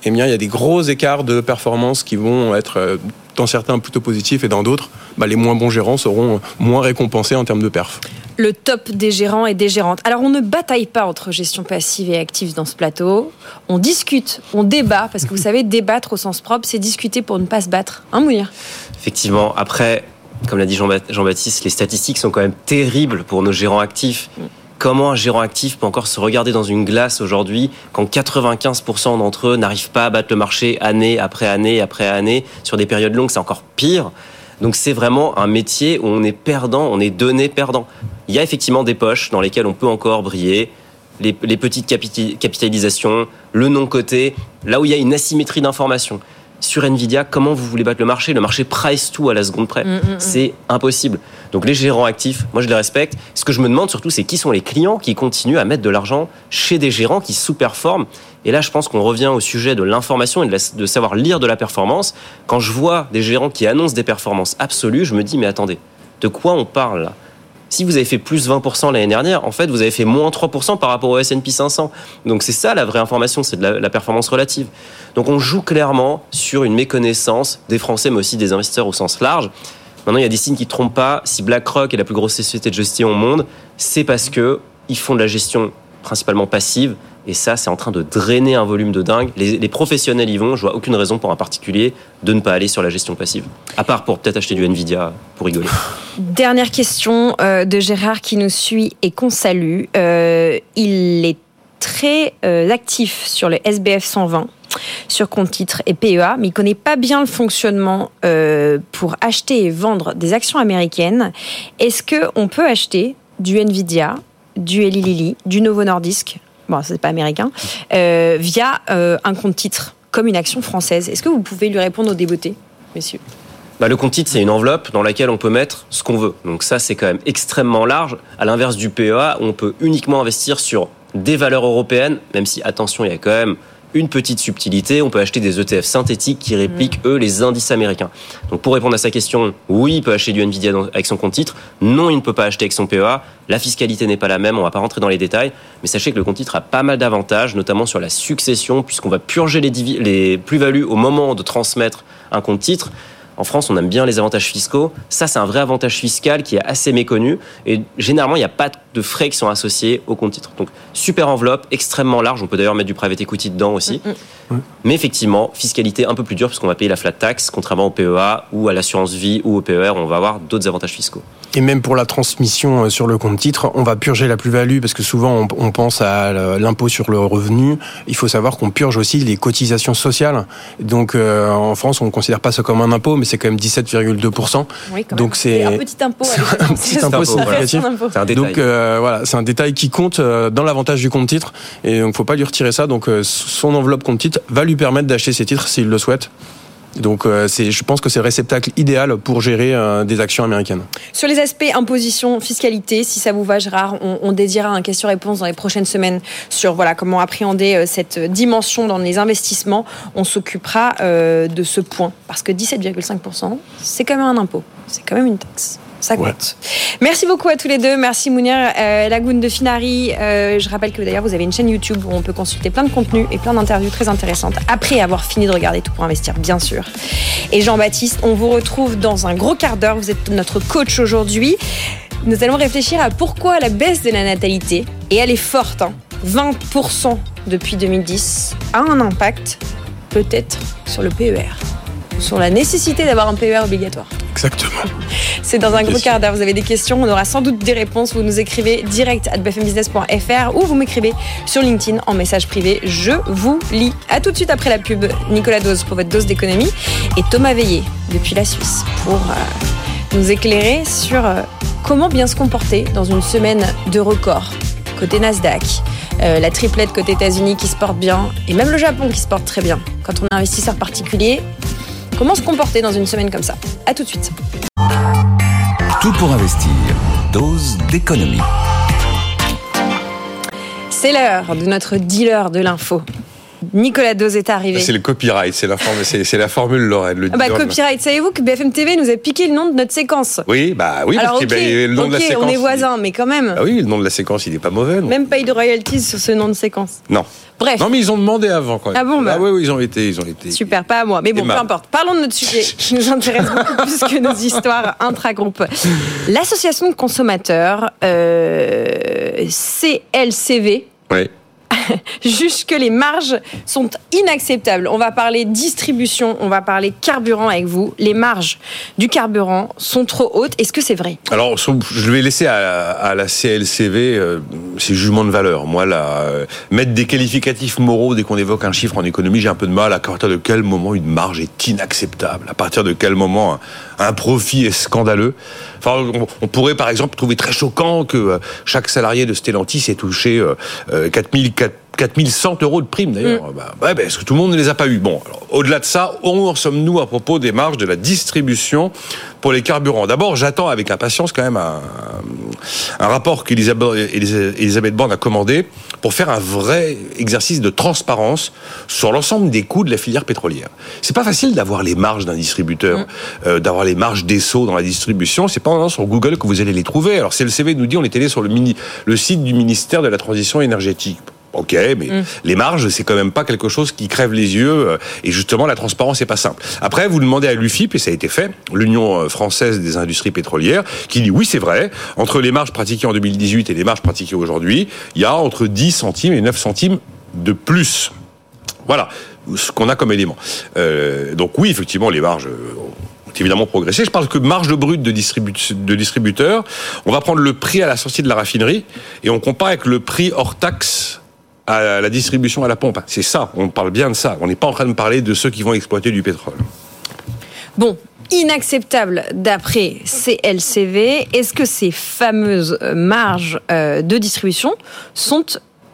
Eh bien, il y a des gros écarts de performance qui vont être euh, dans certains plutôt positifs et dans d'autres, bah, les moins bons gérants seront moins récompensés en termes de perf. le top des gérants et des gérantes. Alors on ne bataille pas entre gestion passive et active dans ce plateau. On discute, on débat, parce que vous savez, débattre au sens propre, c'est discuter pour ne pas se battre. Hein, Mourir Effectivement, après, comme l'a dit Jean- Jean-Baptiste, les statistiques sont quand même terribles pour nos gérants actifs. Comment un gérant actif peut encore se regarder dans une glace aujourd'hui quand 95% d'entre eux n'arrivent pas à battre le marché année après année après année sur des périodes longues, c'est encore pire. Donc c'est vraiment un métier où on est perdant, on est donné perdant. Il y a effectivement des poches dans lesquelles on peut encore briller, les, petites capitalisations, le non-coté, là où il y a une asymétrie d'information. Sur Nvidia, comment vous voulez battre le marché? Le marché price tout à la seconde près. C'est impossible. Donc les gérants actifs, moi je les respecte. Ce que je me demande surtout, c'est qui sont les clients qui continuent à mettre de l'argent chez des gérants qui sous-performent. Et là, je pense qu'on revient au sujet de l'information et de, la- de savoir lire de la performance. Quand je vois des gérants qui annoncent des performances absolues, je me dis, mais attendez, de quoi on parle là? Si vous avez fait plus 20% l'année dernière, en fait, vous avez fait moins 3% par rapport au S&P 500. Donc c'est ça la vraie information, c'est de la, performance relative. Donc on joue clairement sur une méconnaissance des Français, mais aussi des investisseurs au sens large. Maintenant, il y a des signes qui ne trompent pas. Si BlackRock est la plus grosse société de gestion au monde, c'est parce que ils font de la gestion principalement passive. Et ça, c'est en train de drainer un volume de dingue. Les, professionnels y vont. Je vois aucune raison pour un particulier de ne pas aller sur la gestion passive. À part pour peut-être acheter du Nvidia pour rigoler. Dernière question euh, de Gérard qui nous suit et qu'on salue. Euh, il est très euh, actif sur le SBF 120 sur compte titre et PEA, mais il connaît pas bien le fonctionnement pour acheter et vendre des actions américaines. Est-ce que on peut acheter du Nvidia, du Eli Lilly, du Novo Nordisk, bon c'est pas américain, euh, via euh, un compte titre comme une action française Est-ce que vous pouvez lui répondre au débeauté, messieurs? Bah, le compte titre, c'est une enveloppe dans laquelle on peut mettre ce qu'on veut. Donc ça, c'est quand même extrêmement large. À l'inverse du PEA, on peut uniquement investir sur des valeurs européennes, même si, attention, il y a quand même une petite subtilité. On peut acheter des ETF synthétiques qui répliquent, eux, les indices américains. Donc pour répondre à sa question, oui, il peut acheter du Nvidia avec son compte titre. Non, il ne peut pas acheter avec son PEA. La fiscalité n'est pas la même, on va pas rentrer dans les détails. Mais sachez que le compte titre a pas mal d'avantages, notamment sur la succession, puisqu'on va purger les plus-values au moment de transmettre un compte titre. En France, on aime bien les avantages fiscaux. Ça, c'est un vrai avantage fiscal qui est assez méconnu. Et généralement, il n'y a pas de frais qui sont associés au compte titre. Donc, super enveloppe, extrêmement large. On peut d'ailleurs mettre du private equity dedans aussi. Mais effectivement, fiscalité un peu plus dure puisqu'on va payer la flat tax, contrairement au PEA ou à l'assurance vie ou au PER, on va avoir d'autres avantages fiscaux. Et même pour la transmission euh, sur le compte titre, on va purger la plus-value parce que souvent on, on pense à l'impôt sur le revenu. Il faut savoir qu'on purge aussi les cotisations sociales. Donc euh, en France, on ne considère pas ça comme un impôt, mais c'est quand même 17,2%. Oui, quand Donc même. c'est- un petit impôt. un petit impôt significatif. un impôt. C'est un détail. Donc euh, voilà, c'est un détail qui compte euh, dans l'avantage du compte titre et donc faut pas lui retirer ça. Donc euh, son enveloppe compte titre va lui permettre d'acheter ses titres s'il le souhaite. Donc euh, je pense que c'est le réceptacle idéal pour gérer euh, des actions américaines. Sur les aspects imposition, fiscalité, si ça vous va, Gérard, on, on dédiera un question-réponse dans les prochaines semaines sur voilà comment appréhender euh, cette dimension dans les investissements. On s'occupera de ce point parce que 17,5%, c'est quand même un impôt, c'est quand même une taxe. Ça compte. Ouais. Merci beaucoup à tous les deux. Merci Mounir euh, Lagoun de Finari. Euh, je rappelle que d'ailleurs vous avez une chaîne YouTube où on peut consulter plein de contenus et plein d'interviews très intéressantes après avoir fini de regarder Tout pour investir, bien sûr. Et Jean-Baptiste, on vous retrouve dans un gros quart d'heure. Vous êtes notre coach aujourd'hui. Nous allons réfléchir à pourquoi la baisse de la natalité, et elle est forte, hein, 20% depuis 2010, a un impact peut-être sur le PER, sur la nécessité d'avoir un PER obligatoire. Exactement. C'est dans un gros quart d'heure. Vous avez des questions, on aura sans doute des réponses. Vous nous écrivez direct à bfmbusiness.fr ou vous m'écrivez sur LinkedIn en message privé. Je vous lis. À tout de suite après la pub. Nicolas Dose pour votre dose d'économie et Thomas Veillé depuis la Suisse pour euh, nous éclairer sur euh, comment bien se comporter dans une semaine de record côté Nasdaq, euh, la triplette côté États-Unis qui se porte bien, et même le Japon qui se porte très bien. Quand on est investisseur particulier, comment se comporter dans une semaine comme ça? À tout de suite. Tout pour investir. Dose d'économie. C'est l'heure de notre dealer de l'info. Nicolas Dose est arrivé. C'est le copyright, c'est la, formule, c'est, c'est la formule Lorraine. Le Ah bah, copyright, savez-vous que BFM TV nous a piqué le nom de notre séquence? Oui, bah oui, Alors parce que bah, le nom de la séquence. on est voisins, mais quand même, Ah oui, le nom de la séquence, il n'est pas mauvais. non même pas eu de royalties sur ce nom de séquence. Non. Bref, Non, mais ils ont demandé avant quand même. Ah bon, bah. oui, oui, ils ont été, ils ont été. super, pas à moi. Mais bon, peu importe. Parlons de notre sujet qui nous intéresse beaucoup plus que nos histoires intra-groupes. L'association de consommateurs euh, CLCV Ouais. juge que les marges sont inacceptables. On va parler distribution, on va parler carburant avec vous. Les marges du carburant sont trop hautes. Est-ce que c'est vrai? Alors, je vais laisser à, la CLCV euh, ses jugements de valeur. Moi, là, euh, mettre des qualificatifs moraux dès qu'on évoque un chiffre en économie, j'ai un peu de mal. À partir de quel moment une marge est inacceptable? À partir de quel moment un, profit est scandaleux? Enfin, on, pourrait par exemple trouver très choquant que euh, chaque salarié de Stellantis ait touché euh, euh, 4000 4 4100 euros de primes d'ailleurs. Bah, ouais, bah, est-ce que tout le monde ne les a pas eu Bon, au-delà de ça, où en sommes-nous à propos des marges de la distribution pour les carburants? D'abord, j'attends avec impatience quand même un, un rapport qu'Elisabeth Elisabeth Borne a commandé pour faire un vrai exercice de transparence sur l'ensemble des coûts de la filière pétrolière. C'est pas facile d'avoir les marges d'un distributeur, euh, d'avoir les marges des sauts dans la distribution. C'est pas en allant sur Google que vous allez les trouver. Alors CLCV nous dit on est allé sur le, mini, le site du ministère de la Transition énergétique. Ok, mais les marges, c'est quand même pas quelque chose qui crève les yeux. euh, Et justement, la transparence, c'est pas simple. Après, vous demandez à l'UFIP, et ça a été fait, l'Union euh, française des industries pétrolières, qui dit oui, c'est vrai, entre les marges pratiquées en 2018 et les marges pratiquées aujourd'hui, il y a entre 10 centimes et 9 centimes de plus. Voilà ce qu'on a comme élément. Euh, donc oui, effectivement, les marges ont évidemment progressé. Je parle que marge brute de distributeur. On va prendre le prix à la sortie de la raffinerie et on compare avec le prix hors taxe à la distribution à la pompe. C'est ça, on parle bien de ça. On n'est pas en train de parler de ceux qui vont exploiter du pétrole. Bon, inacceptable d'après CLCV. Est-ce que ces fameuses euh, marges euh, de distribution sont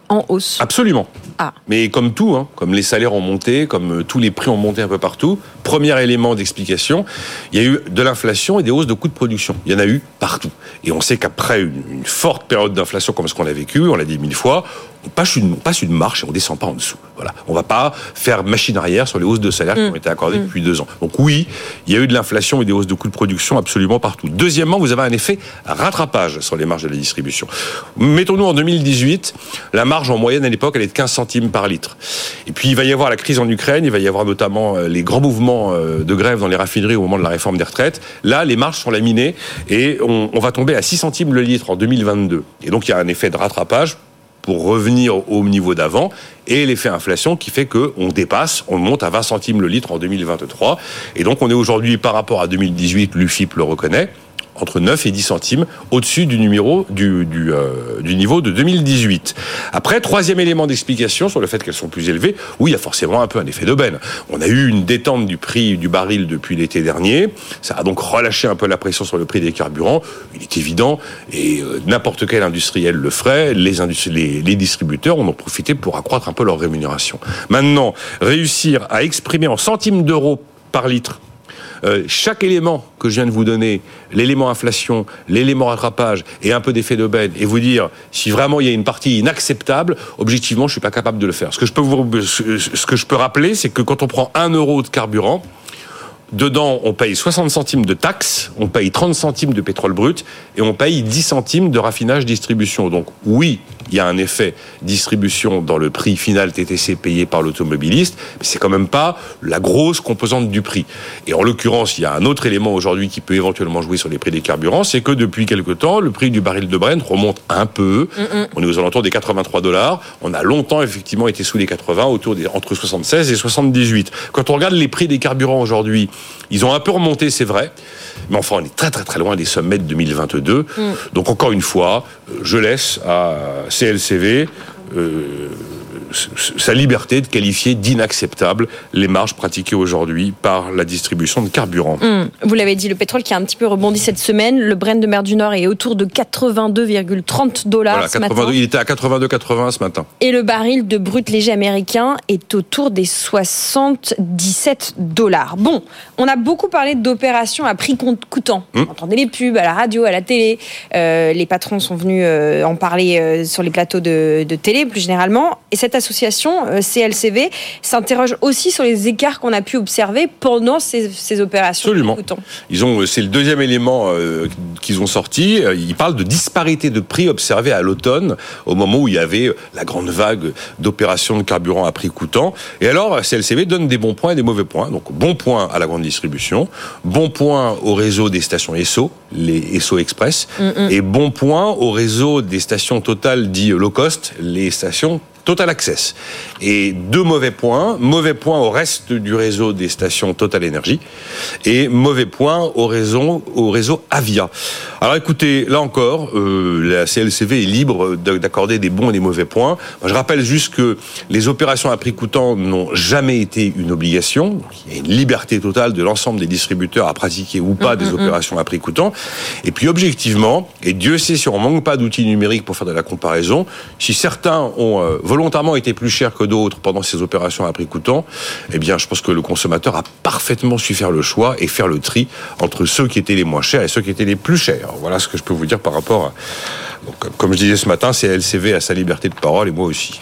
en hausse? Absolument. Ah. Mais comme tout, hein, comme les salaires ont monté, comme euh, tous les prix ont monté un peu partout, premier élément d'explication, il y a eu de l'inflation et des hausses de coûts de production. Il y en a eu partout. Et on sait qu'après une, une forte période d'inflation comme ce qu'on a vécu, on l'a dit mille fois, on passe une, on passe une marche et on descend pas en dessous. Voilà. On va pas faire machine arrière sur les hausses de salaires qui ont été accordées depuis deux ans. Donc oui, il y a eu de l'inflation et des hausses de coûts de production absolument partout. Deuxièmement, vous avez un effet rattrapage sur les marges de la distribution. Mettons-nous en 2018, la marge en moyenne à l'époque, elle est de 15 centimes par litre. Et puis il va y avoir la crise en Ukraine, il va y avoir notamment euh, les grands mouvements euh, de grève dans les raffineries au moment de la réforme des retraites. Là, les marges sont laminées et on, on va tomber à 6 centimes le litre en 2022. Et donc il y a un effet de rattrapage pour revenir au niveau d'avant et l'effet inflation qui fait que on dépasse, on monte à 20 centimes le litre en 2023 et donc on est aujourd'hui par rapport à 2018, l'UFIP le reconnaît, entre 9 et 10 centimes au-dessus du numéro du, euh, niveau de 2018. Après, troisième élément d'explication sur le fait qu'elles sont plus élevées, oui, il y a forcément un peu un effet d'aubaine. On a eu une détente du prix du baril depuis l'été dernier, ça a donc relâché un peu la pression sur le prix des carburants. Il est évident, et euh, n'importe quel industriel le ferait, les, les distributeurs en ont profité pour accroître un peu leur rémunération. Maintenant, réussir à exprimer en centimes d'euros par litre euh, chaque élément que je viens de vous donner, l'élément inflation, l'élément rattrapage et un peu d'effet d'aubaine, et vous dire si vraiment il y a une partie inacceptable, objectivement, je suis pas capable de le faire. Ce que je peux vous, ce que je peux rappeler, c'est que quand on prend un euro de carburant, Dedans, on paye 60 centimes de taxes, on paye 30 centimes de pétrole brut et on paye 10 centimes de raffinage distribution. Donc oui, il y a un effet distribution dans le prix final TTC payé par l'automobiliste, mais c'est quand même pas la grosse composante du prix. Et en l'occurrence, il y a un autre élément aujourd'hui qui peut éventuellement jouer sur les prix des carburants, c'est que depuis quelque temps, le prix du baril de Brent remonte un peu. On est aux alentours des 83 dollars. On a longtemps effectivement été sous les 80, autour des entre 76 et 78. Quand on regarde les prix des carburants aujourd'hui, ils ont un peu remonté, c'est vrai, mais enfin, on est très très très loin des sommets de 2022. Donc encore une fois, euh, je laisse à CLCV euh, sa liberté de qualifier d'inacceptable les marges pratiquées aujourd'hui par la distribution de carburant. Hum, vous l'avez dit, le pétrole qui a un petit peu rebondi cette semaine, le Brent de mer du Nord est autour de 82,30 dollars Voilà, ce matin. 82, il était à 82,80 ce matin. Et le baril de brut léger américain est autour des 77 dollars. Bon, on a beaucoup parlé d'opérations à prix coûtant. Hmm. On entendait les pubs à la radio, à la télé. Euh, les patrons sont venus euh, en parler euh, sur les plateaux de, de télé plus généralement. Et cette association, euh, CLCV, s'interroge aussi sur les écarts qu'on a pu observer pendant ces, ces opérations. Absolument. Ils ont, c'est le deuxième élément euh, qu'ils ont sorti. Ils parlent de disparité de prix observée à l'automne, au moment où il y avait la grande vague d'opérations de carburant à prix coûtant. Et alors, CLCV donne des bons points et des mauvais points. Donc, bon point à la grande distribution, bon point au réseau des stations ESSO, les ESSO Express, et bon point au réseau des stations Total dit low cost, les stations Total Access. Et deux mauvais points. Mauvais point au reste du réseau des stations Total Energy. Et mauvais point au réseau, au réseau Avia. Alors écoutez, là encore, euh, la CLCV est libre de- d'accorder des bons et des mauvais points. Je rappelle juste que les opérations à prix coûtant n'ont jamais été une obligation. Il y a une liberté totale de l'ensemble des distributeurs à pratiquer ou pas des opérations à prix coûtant. Et puis objectivement, et Dieu sait si on manque pas d'outils numériques pour faire de la comparaison, si certains ont euh, volontairement été plus chers que d'autres pendant ces opérations à prix coûtant, eh bien je pense que le consommateur a parfaitement su faire le choix et faire le tri entre ceux qui étaient les moins chers et ceux qui étaient les plus chers. Voilà ce que je peux vous dire par rapport à... Comme je disais ce matin, c'est LCV à sa liberté de parole et moi aussi.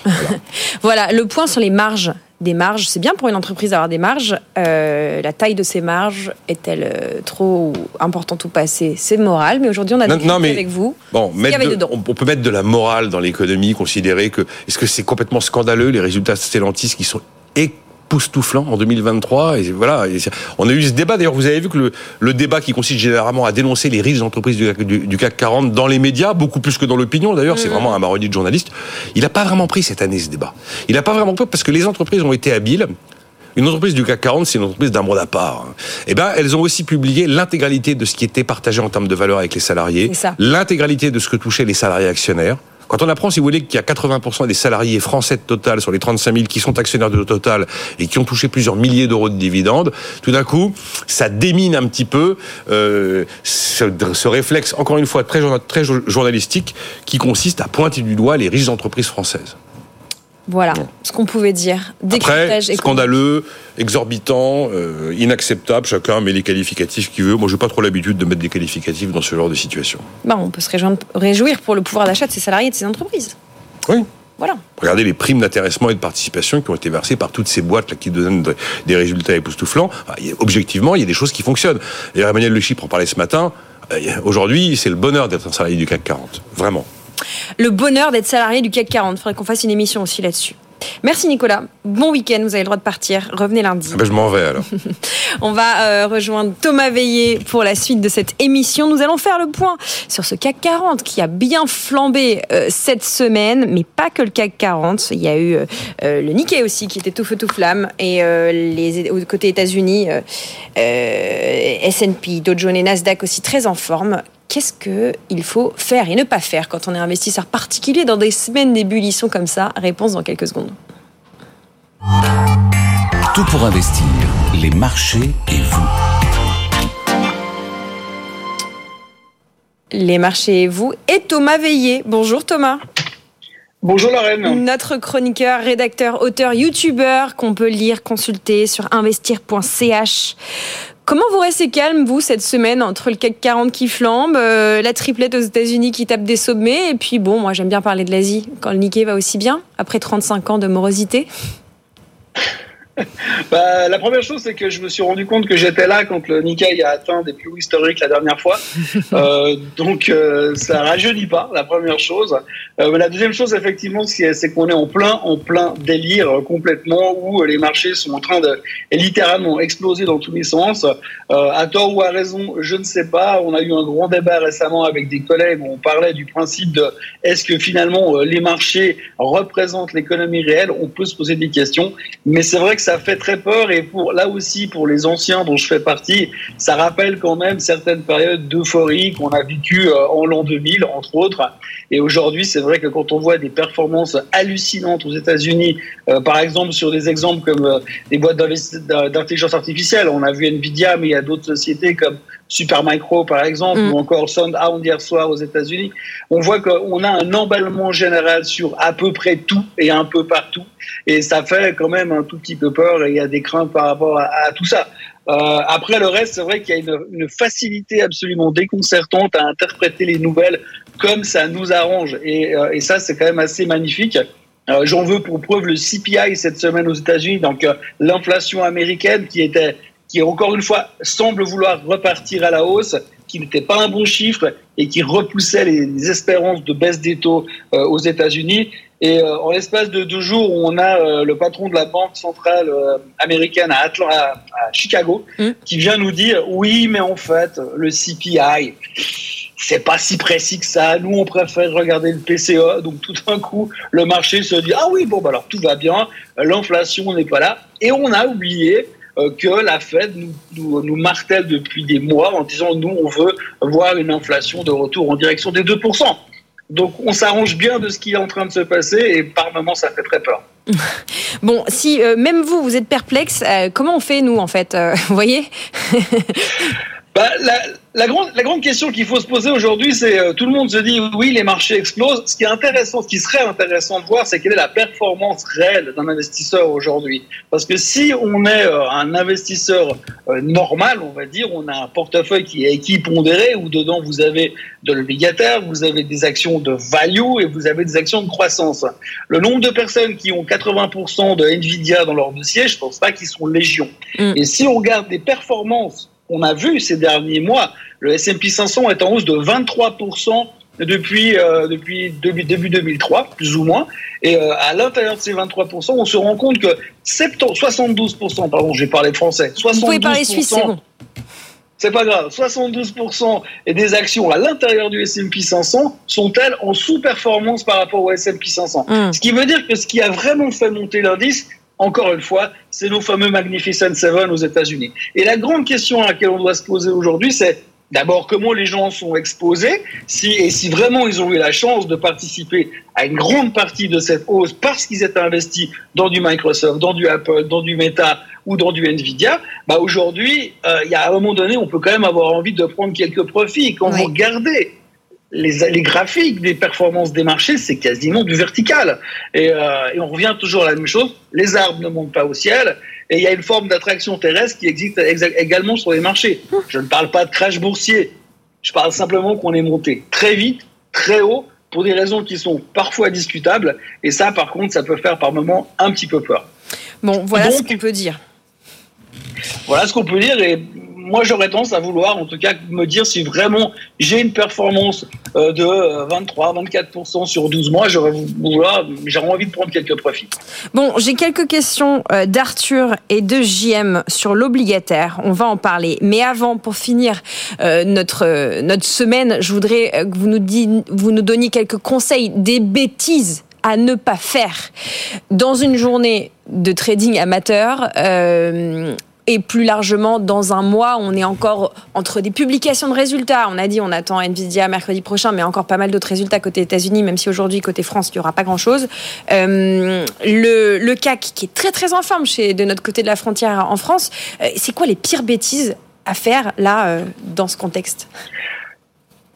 Voilà, le point sur les marges. Des marges, c'est bien pour une entreprise d'avoir des marges. Euh, la taille de ces marges est-elle euh, trop importante ou pas? C'est c'est moral, mais aujourd'hui on a Non, non, mais- avec vous. Bon, qu'il y mettre avait de- dedans. on, peut mettre de la morale dans l'économie, considérer que est-ce que c'est complètement scandaleux les résultats de Stellantis qui sont époustouflants en 2023 et voilà, et on a eu ce débat. D'ailleurs, vous avez vu que le, le débat qui consiste généralement à dénoncer les risques d'entreprises du, CAC- du- du CAC 40 dans les médias, beaucoup plus que dans l'opinion. D'ailleurs, c'est vraiment un marronnier de journalistes. Il n'a pas vraiment pris cette année ce débat. Il n'a pas vraiment pris parce que les entreprises ont été habiles. Une entreprise du CAC 40, c'est une entreprise d'un monde à part. Eh ben, elles ont aussi publié l'intégralité de ce qui était partagé en termes de valeur avec les salariés, l'intégralité de ce que touchaient les salariés actionnaires. Quand on apprend, si vous voulez, qu'il y a 80% des salariés français de Total sur les 35 000 qui sont actionnaires de Total et qui ont touché plusieurs milliers d'euros de dividendes, tout d'un coup, ça démine un petit peu euh, ce, réflexe, encore une fois, très, journa- très jo- journalistique, qui consiste à pointer du doigt les riches entreprises françaises. Voilà ce qu'on pouvait dire. Après, scandaleux, exorbitant, euh, inacceptable, chacun met les qualificatifs qu'il veut. Moi, j'ai pas trop l'habitude de mettre des qualificatifs dans ce genre de situation. Bah, on peut se réjouir pour le pouvoir d'achat de ces salariés et de ces entreprises. Oui. Voilà. Regardez les primes d'intéressement et de participation qui ont été versées par toutes ces boîtes là qui donnent de- des résultats époustouflants. Objectivement, il y a des choses qui fonctionnent. Et Emmanuel Le Chypre en parlait ce matin. Euh, Aujourd'hui, c'est le bonheur d'être un salarié du CAC 40. Vraiment. Le bonheur d'être salarié du CAC 40. Il faudrait qu'on fasse une émission aussi là-dessus. Merci Nicolas. Bon week-end. Vous avez le droit de partir. Revenez lundi. Ah ben, je m'en vais alors. On va euh, rejoindre Thomas Veillé pour la suite de cette émission. Nous allons faire le point sur ce CAC 40 qui a bien flambé euh, cette semaine, mais pas que le CAC 40. Il y a eu euh, le Nikkei aussi qui était tout feu tout flamme et les côté États-Unis, S&P, Dow Jones et Nasdaq aussi très en forme. Qu'est-ce que il faut faire et ne pas faire quand on est investisseur particulier dans des semaines d'ébullition comme ça Réponse dans quelques secondes. Tout pour investir, les marchés et vous. Les marchés et vous et Thomas Veillé. Bonjour Thomas. Bonjour la reine. Notre chroniqueur, rédacteur, auteur, youtubeur qu'on peut lire, consulter sur investir.ch. Comment vous restez calme, vous, cette semaine, entre le CAC 40 qui flambe, euh, la triplette aux États-Unis qui tape des sommets, et puis bon, moi j'aime bien parler de l'Asie, quand le Nikkei va aussi bien, après 35 ans de morosité? Bah, la première chose, c'est que je me suis rendu compte que j'étais là quand le Nikkei a atteint des plus hauts historiques la dernière fois. Euh, donc, euh, ça rajeunit pas, la première chose. Euh, mais la deuxième chose, effectivement, c'est qu'on est en plein, en plein délire euh, complètement où euh, les marchés sont en train de littéralement exploser dans tous les sens. À tort ou à raison, je ne sais pas. On a eu un grand débat récemment avec des collègues où on parlait du principe de est-ce que finalement les marchés représentent l'économie réelle? On peut se poser des questions, mais c'est vrai que ça fait très peur et pour là aussi pour les anciens dont je fais partie, ça rappelle quand même certaines périodes d'euphorie qu'on a vécues euh, en l'an 2000 entre autres. Et aujourd'hui, c'est vrai que quand on voit des performances hallucinantes aux États-Unis, euh, par exemple sur des exemples comme euh, des boîtes d'intelligence artificielle, on a vu Nvidia, mais il y a d'autres sociétés comme Supermicro par exemple, mm. ou encore SoundHound hier soir aux États-Unis, on voit qu'on a un emballement général sur à peu près tout et un peu partout, et ça fait quand même un tout petit peu peur. Et il y a des craintes par rapport à, tout ça. Euh, après le reste, c'est vrai qu'il y a une, une, facilité absolument déconcertante à interpréter les nouvelles comme ça nous arrange, et, euh, et ça c'est quand même assez magnifique. Euh, J'en veux pour preuve le CPI cette semaine aux États-Unis, donc euh, l'inflation américaine qui était qui encore une fois semble vouloir repartir à la hausse, qui n'était pas un bon chiffre et qui repoussait les, espérances de baisse des taux euh, aux États-Unis. Et euh, en l'espace de deux jours, on a euh, le patron de la banque centrale américaine à, Atlanta, à Chicago, mmh. qui vient nous dire oui, mais en fait, le CPI, c'est pas si précis que ça. Nous, on préfère regarder le PCE. Donc, tout d'un coup, le marché se dit ah oui, bon, bah alors tout va bien, l'inflation n'est pas là. Et on a oublié euh, que la Fed nous, nous, martèle depuis des mois en disant nous, on veut voir une inflation de retour en direction des 2%. Donc on s'arrange bien de ce qui est en train de se passer et par moments ça fait très peur. Bon, si euh, même vous, vous êtes perplexe, euh, comment on fait nous en fait Vous voyez? Bah, la, grande, la grande question qu'il faut se poser aujourd'hui, c'est euh, tout le monde se dit oui, les marchés explosent. Ce qui est intéressant, ce qui serait intéressant de voir, c'est quelle est la performance réelle d'un investisseur aujourd'hui. Parce que si on est euh, un investisseur euh, normal, on va dire, on a un portefeuille qui est équipondéré, où dedans vous avez de l'obligataire, vous avez des actions de value et vous avez des actions de croissance. Le nombre de personnes qui ont 80% de Nvidia dans leur dossier, je pense pas qu'ils sont légion. Mm. Et si on regarde des performances on a vu ces derniers mois, le S&P 500 est en hausse de 23% depuis, euh, depuis début, 2003, plus ou moins. Et euh, à l'intérieur de ces 23%, on se rend compte que 70, 72%, pardon, j'ai parlé de français, 72%, Vous pouvez parler suisse, c'est bon. C'est pas grave. 72% des actions à l'intérieur du S&P 500 sont-elles en sous-performance par rapport au S&P 500. Hmm. Ce qui veut dire que ce qui a vraiment fait monter l'indice, encore une fois, c'est nos fameux Magnificent Seven aux États-Unis. Et la grande question à laquelle on doit se poser aujourd'hui, c'est d'abord comment les gens sont exposés, si, et si vraiment ils ont eu la chance de participer à une grande partie de cette hausse parce qu'ils étaient investis dans du Microsoft, dans du Apple, dans du Meta ou dans du Nvidia, bah aujourd'hui, euh, il y a un moment donné, on peut quand même avoir envie de prendre quelques profits. Quand vous regardez les, graphiques des performances des marchés, c'est quasiment du vertical. Euh, et, on revient toujours à la même chose. Les arbres ne montent pas au ciel. Et il y a une forme d'attraction terrestre qui existe également sur les marchés. Je ne parle pas de crash boursier. Je parle simplement qu'on est monté très vite, très haut, pour des raisons qui sont parfois discutables. Et ça, par contre, ça peut faire par moments un petit peu peur. Bon, voilà ce qu'on peut dire. Voilà ce qu'on peut dire. Et moi, j'aurais tendance à vouloir, en tout cas, me dire si vraiment j'ai une performance euh, de 23-24% euh, sur 12 mois, j'aurais envie de prendre quelques profits. Bon, j'ai quelques questions euh, d'Arthur et de JM sur l'obligataire. On va en parler. Mais avant, pour finir notre, notre semaine, je voudrais que vous nous, vous nous donniez quelques conseils, des bêtises à ne pas faire dans une journée de trading amateur et plus largement dans un mois, on est encore entre des publications de résultats. On a dit on attend Nvidia mercredi prochain, mais encore pas mal d'autres résultats côté États-Unis, même si aujourd'hui côté France il n'y aura pas grand-chose. Euh, le, le, CAC qui est très très en forme chez de notre côté de la frontière en France. Euh, c'est quoi les pires bêtises à faire là euh, dans ce contexte?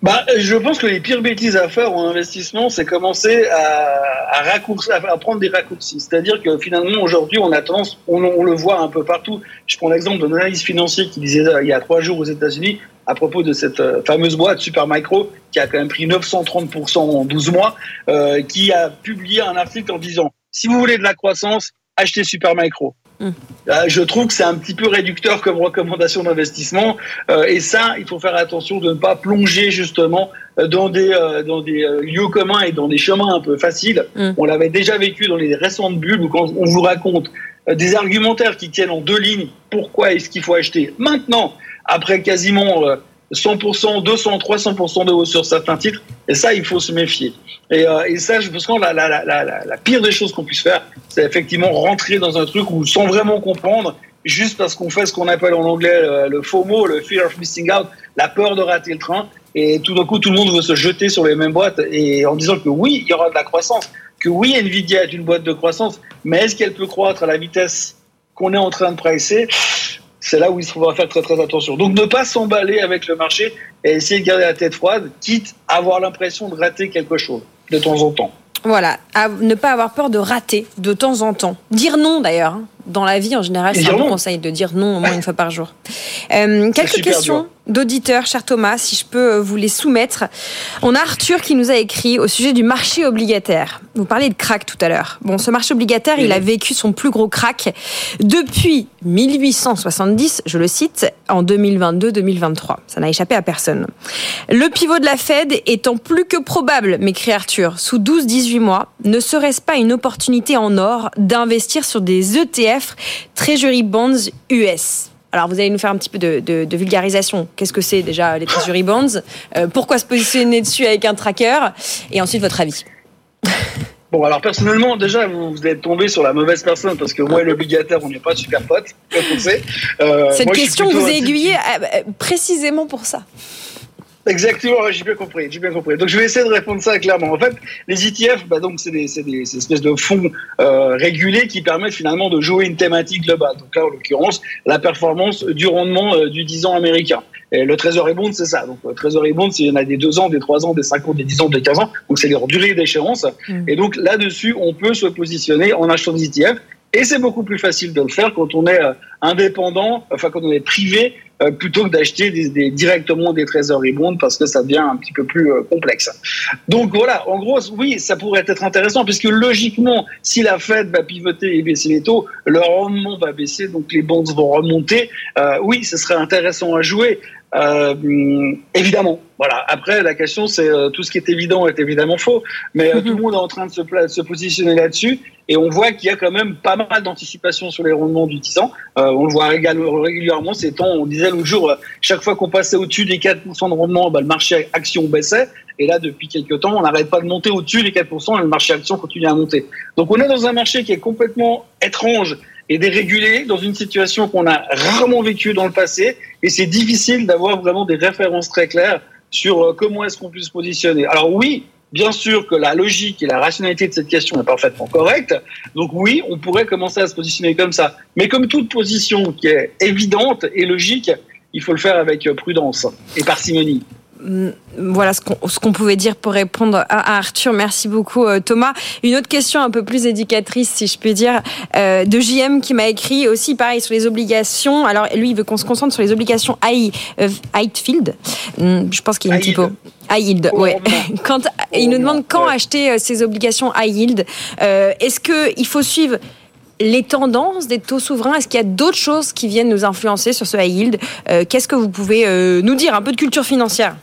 Bah, je pense que les pires bêtises à faire en investissement, c'est commencer à, prendre des raccourcis. C'est-à-dire que finalement, aujourd'hui, on a tendance, on, le voit un peu partout. Je prends l'exemple d'un analyse financier qui disait il y a trois jours aux États-Unis à propos de cette euh, fameuse boîte Supermicro qui a quand même pris 930% en 12 mois, euh, qui a publié un article en disant si vous voulez de la croissance, achetez Supermicro. Euh, je trouve que c'est un petit peu réducteur comme recommandation d'investissement. Euh, et ça, il faut faire attention de ne pas plonger justement euh, dans des, dans des lieux communs et dans des chemins un peu faciles. Mm. On l'avait déjà vécu dans les récentes bulles où quand on vous raconte des argumentaires qui tiennent en deux lignes, pourquoi est-ce qu'il faut acheter maintenant, après quasiment 100%, 200, 300% de hausse sur certains titres. Et ça, il faut se méfier. Et, euh, ça, je pense que la, pire des choses qu'on puisse faire, c'est effectivement rentrer dans un truc où, sans vraiment comprendre, juste parce qu'on fait ce qu'on appelle en anglais le, le FOMO, le fear of missing out, la peur de rater le train. Et tout d'un coup, tout le monde veut se jeter sur les mêmes boîtes et en disant que oui, il y aura de la croissance, que oui, Nvidia est une boîte de croissance, mais est-ce qu'elle peut croître à la vitesse qu'on est en train de pricer c'est là où il faudra faire très très attention. Donc ne pas s'emballer avec le marché et essayer de garder la tête froide, quitte à avoir l'impression de rater quelque chose de temps en temps. Voilà, ne pas avoir peur de rater de temps en temps. Dire non d'ailleurs. Dans la vie en général, c'est un bon conseil de dire non au moins une fois par jour. Euh, quelques questions d'auditeurs, cher Thomas, si je peux euh, vous les soumettre. On a Arthur qui nous a écrit au sujet du marché obligataire. Vous parlez de crack tout à l'heure. Bon, ce marché obligataire, il a vécu son plus gros crack depuis 1870, je le cite, en 2022-2023. Ça n'a échappé à personne. Le pivot de la Fed étant plus que probable, m'écrit Arthur, sous 12-18 mois, ne serait-ce pas une opportunité en or d'investir sur des ETF Treasury Bonds US alors vous allez nous faire un petit peu de, de- de vulgarisation. Qu'est-ce que c'est déjà les Treasury Bonds? Euh, Pourquoi se positionner dessus avec un tracker? Et ensuite votre avis. Bon, alors personnellement, déjà, vous, vous êtes tombé sur la mauvaise personne parce que moi et l'obligataire, on n'est pas super potes, comme on sait. Euh, Cette moi, question vous est aiguillée euh, précisément pour ça. Exactement, j'ai bien compris, j'ai bien compris. Donc je vais essayer de répondre ça clairement. En fait, les ETF, bah, donc c'est des, des, espèces de fonds euh, régulés qui permettent finalement de jouer une thématique globale. Donc là, en l'occurrence, la performance du rendement euh, du 10 ans américain. Et le Treasury Bond, c'est ça. Donc le Treasury Bond, il y en a des 2 ans, des 3 ans, des 5 ans, des 10 ans, des 15 ans. Donc c'est leur durée d'échéance. Mm. Et donc là-dessus, on peut se positionner en achetant des ETF. Et c'est beaucoup plus facile de le faire quand on est euh, indépendant, enfin quand on est privé, euh, plutôt que d'acheter des, des- directement des treasury bonds parce que ça devient un petit peu plus euh, complexe. Donc voilà, en gros, oui, ça pourrait être intéressant puisque logiquement, si la Fed va pivoter et baisser les taux, le rendement va baisser, donc les bonds vont remonter. Euh, oui, ce serait intéressant à jouer. Euh, évidemment, voilà. Après, la question, c'est euh, tout ce qui est évident est évidemment faux, mais euh, tout le monde est en train de se, de se positionner là-dessus, et on voit qu'il y a quand même pas mal d'anticipation sur les rendements du 10 ans. Euh, on le voit régulièrement ces temps. On disait l'autre jour, euh, chaque fois qu'on passait au-dessus des 4% de rendement, bah, le marché action baissait. Et là, depuis quelques temps, on n'arrête pas de monter au-dessus des 4% et le marché action continue à monter. Donc on est dans un marché qui est complètement étrange et dans une situation qu'on a rarement vécue dans le passé. Et c'est difficile d'avoir vraiment des références très claires sur euh, comment est-ce qu'on peut se positionner. Alors oui, bien sûr que la logique et la rationalité de cette question est parfaitement correcte. Donc oui, on pourrait commencer à se positionner comme ça. Mais comme toute position qui est évidente et logique, il faut le faire avec euh, prudence et parcimonie. Hum, Voilà ce qu'on pouvait dire pour répondre à, à Arthur. Merci beaucoup euh, Thomas. Une autre question un peu plus éducatrice, si je peux dire, euh, de JM qui m'a écrit aussi pareil sur les obligations. Alors lui, il veut qu'on se concentre sur les obligations high, euh. Hum, Je pense qu'il y a une High typo. High yield, Oh, ouais. non. Quand, il nous Oh, demande quand ouais. acheter euh, ces obligations high yield. Euh, Est-ce que il faut suivre les tendances des taux souverains? Est-ce qu'il y a d'autres choses qui viennent nous influencer sur ce high yield Euh, Qu'est-ce que vous pouvez euh, nous dire? Un peu de culture financière.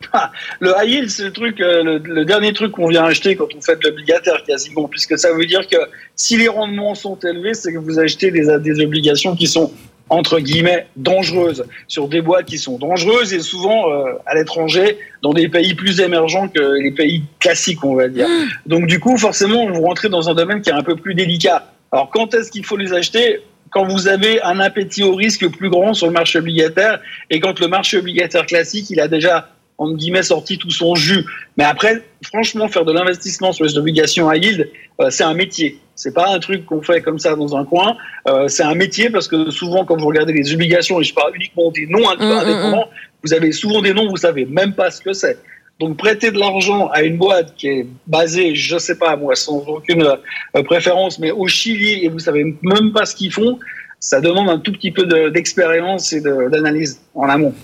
Le high yield, c'est le truc, euh, le, le dernier truc qu'on vient acheter quand on fait de l'obligataire quasiment, puisque ça veut dire que si les rendements sont élevés, c'est que vous achetez des, des obligations qui sont entre guillemets dangereuses sur des boîtes qui sont dangereuses et souvent euh, à l'étranger dans des pays plus émergents que les pays classiques on va dire. Donc du coup forcément vous rentrez dans un domaine qui est un peu plus délicat. Alors quand est-ce qu'il faut les acheter? Quand vous avez un appétit au risque plus grand sur le marché obligataire et quand le marché obligataire classique il a déjà entre guillemets sorti tout son jus. Mais après, franchement, faire de l'investissement sur les obligations à yield, euh, c'est un métier. C'est pas un truc qu'on fait comme ça dans un coin. Euh, c'est un métier parce que souvent, quand vous regardez les obligations, et je parle uniquement des noms Mm, mm, indépendants, vous avez souvent des noms, vous savez même pas ce que c'est. Donc prêter de l'argent à une boîte qui est basée, je sais pas moi, sans aucune euh, préférence, mais au Chili et vous savez même pas ce qu'ils font, ça demande un tout petit peu de- d'expérience et de- d'analyse en amont.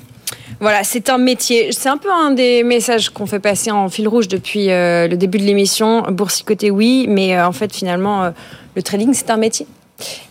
Voilà, c'est un métier. C'est un peu un des messages qu'on fait passer en fil rouge depuis euh, le début de l'émission. Boursicoter, oui, mais euh, en fait, finalement, euh, le trading, c'est un métier.